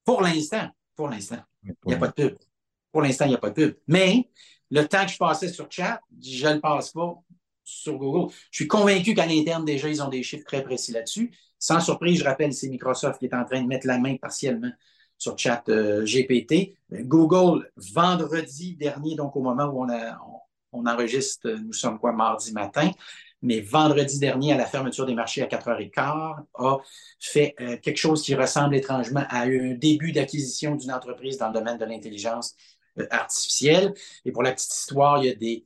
pour l'instant, pour l'instant, il n'y a pas de pub. Pour l'instant, il n'y a pas de pub. Mais le temps que je passais sur chat, je ne le passe pas sur Google. Je suis convaincu qu'à l'interne, déjà, ils ont des chiffres très précis là-dessus. Sans surprise, je rappelle, c'est Microsoft qui est en train de mettre la main partiellement sur chat euh, GPT. Google, vendredi dernier, donc au moment où on, enregistre, nous sommes quoi, mardi matin, mais vendredi dernier, à la fermeture des marchés à 4h15, a fait euh, quelque chose qui ressemble étrangement à un début d'acquisition d'une entreprise dans le domaine de l'intelligence euh, artificielle. Et pour la petite histoire, il y a des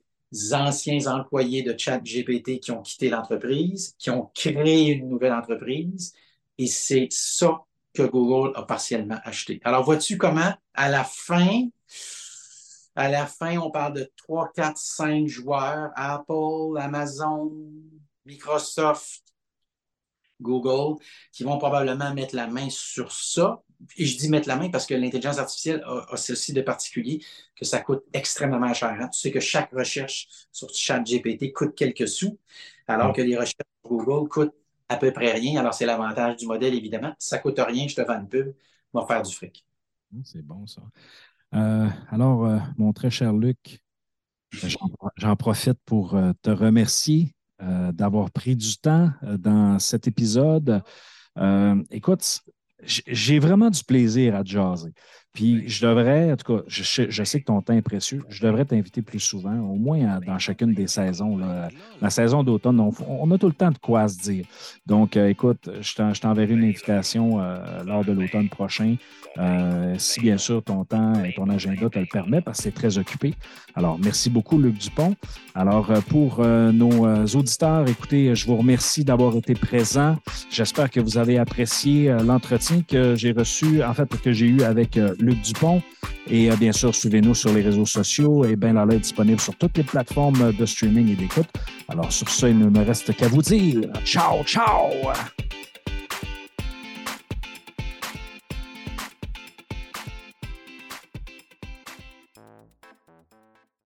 anciens employés de ChatGPT qui ont quitté l'entreprise, qui ont créé une nouvelle entreprise. Et c'est ça que Google a partiellement acheté. Alors, vois-tu comment, à la fin, à la fin, on parle de 3, 4, 5 joueurs, Apple, Amazon, Microsoft, Google, qui vont probablement mettre la main sur ça. Et je dis mettre la main parce que l'intelligence artificielle a, ceci de particulier que ça coûte extrêmement cher. Hein. Tu sais que chaque recherche sur ChatGPT coûte quelques sous, alors que les recherches sur Google coûtent à peu près rien. Alors, c'est l'avantage du modèle, évidemment. Ça ne coûte rien, je te vends une pub, on va faire du fric. Ah, c'est bon, ça. Euh, alors, euh, mon très cher Luc, j'en profite pour euh, te remercier d'avoir pris du temps dans cet épisode. écoute, j'ai vraiment du plaisir à jaser. Puis je devrais, en tout cas, je, sais que ton temps est précieux, je devrais t'inviter plus souvent, au moins dans chacune des saisons. La saison d'automne, on, a tout le temps de quoi se dire. Donc, euh, écoute, je t'enverrai une invitation euh, lors de l'automne prochain, euh, si bien sûr ton temps et ton agenda te le permet, parce que c'est très occupé. Alors, merci beaucoup, Luc Dupont. Alors, pour nos auditeurs, écoutez, je vous remercie d'avoir été présents. J'espère que vous avez apprécié l'entretien que j'ai reçu, en fait, que j'ai eu avec Luc Dupont. Et euh, bien sûr, suivez-nous sur les réseaux sociaux. Et bien est disponible sur toutes les plateformes de streaming et d'écoute. Alors, sur ça, il ne me reste qu'à vous dire ciao, ciao!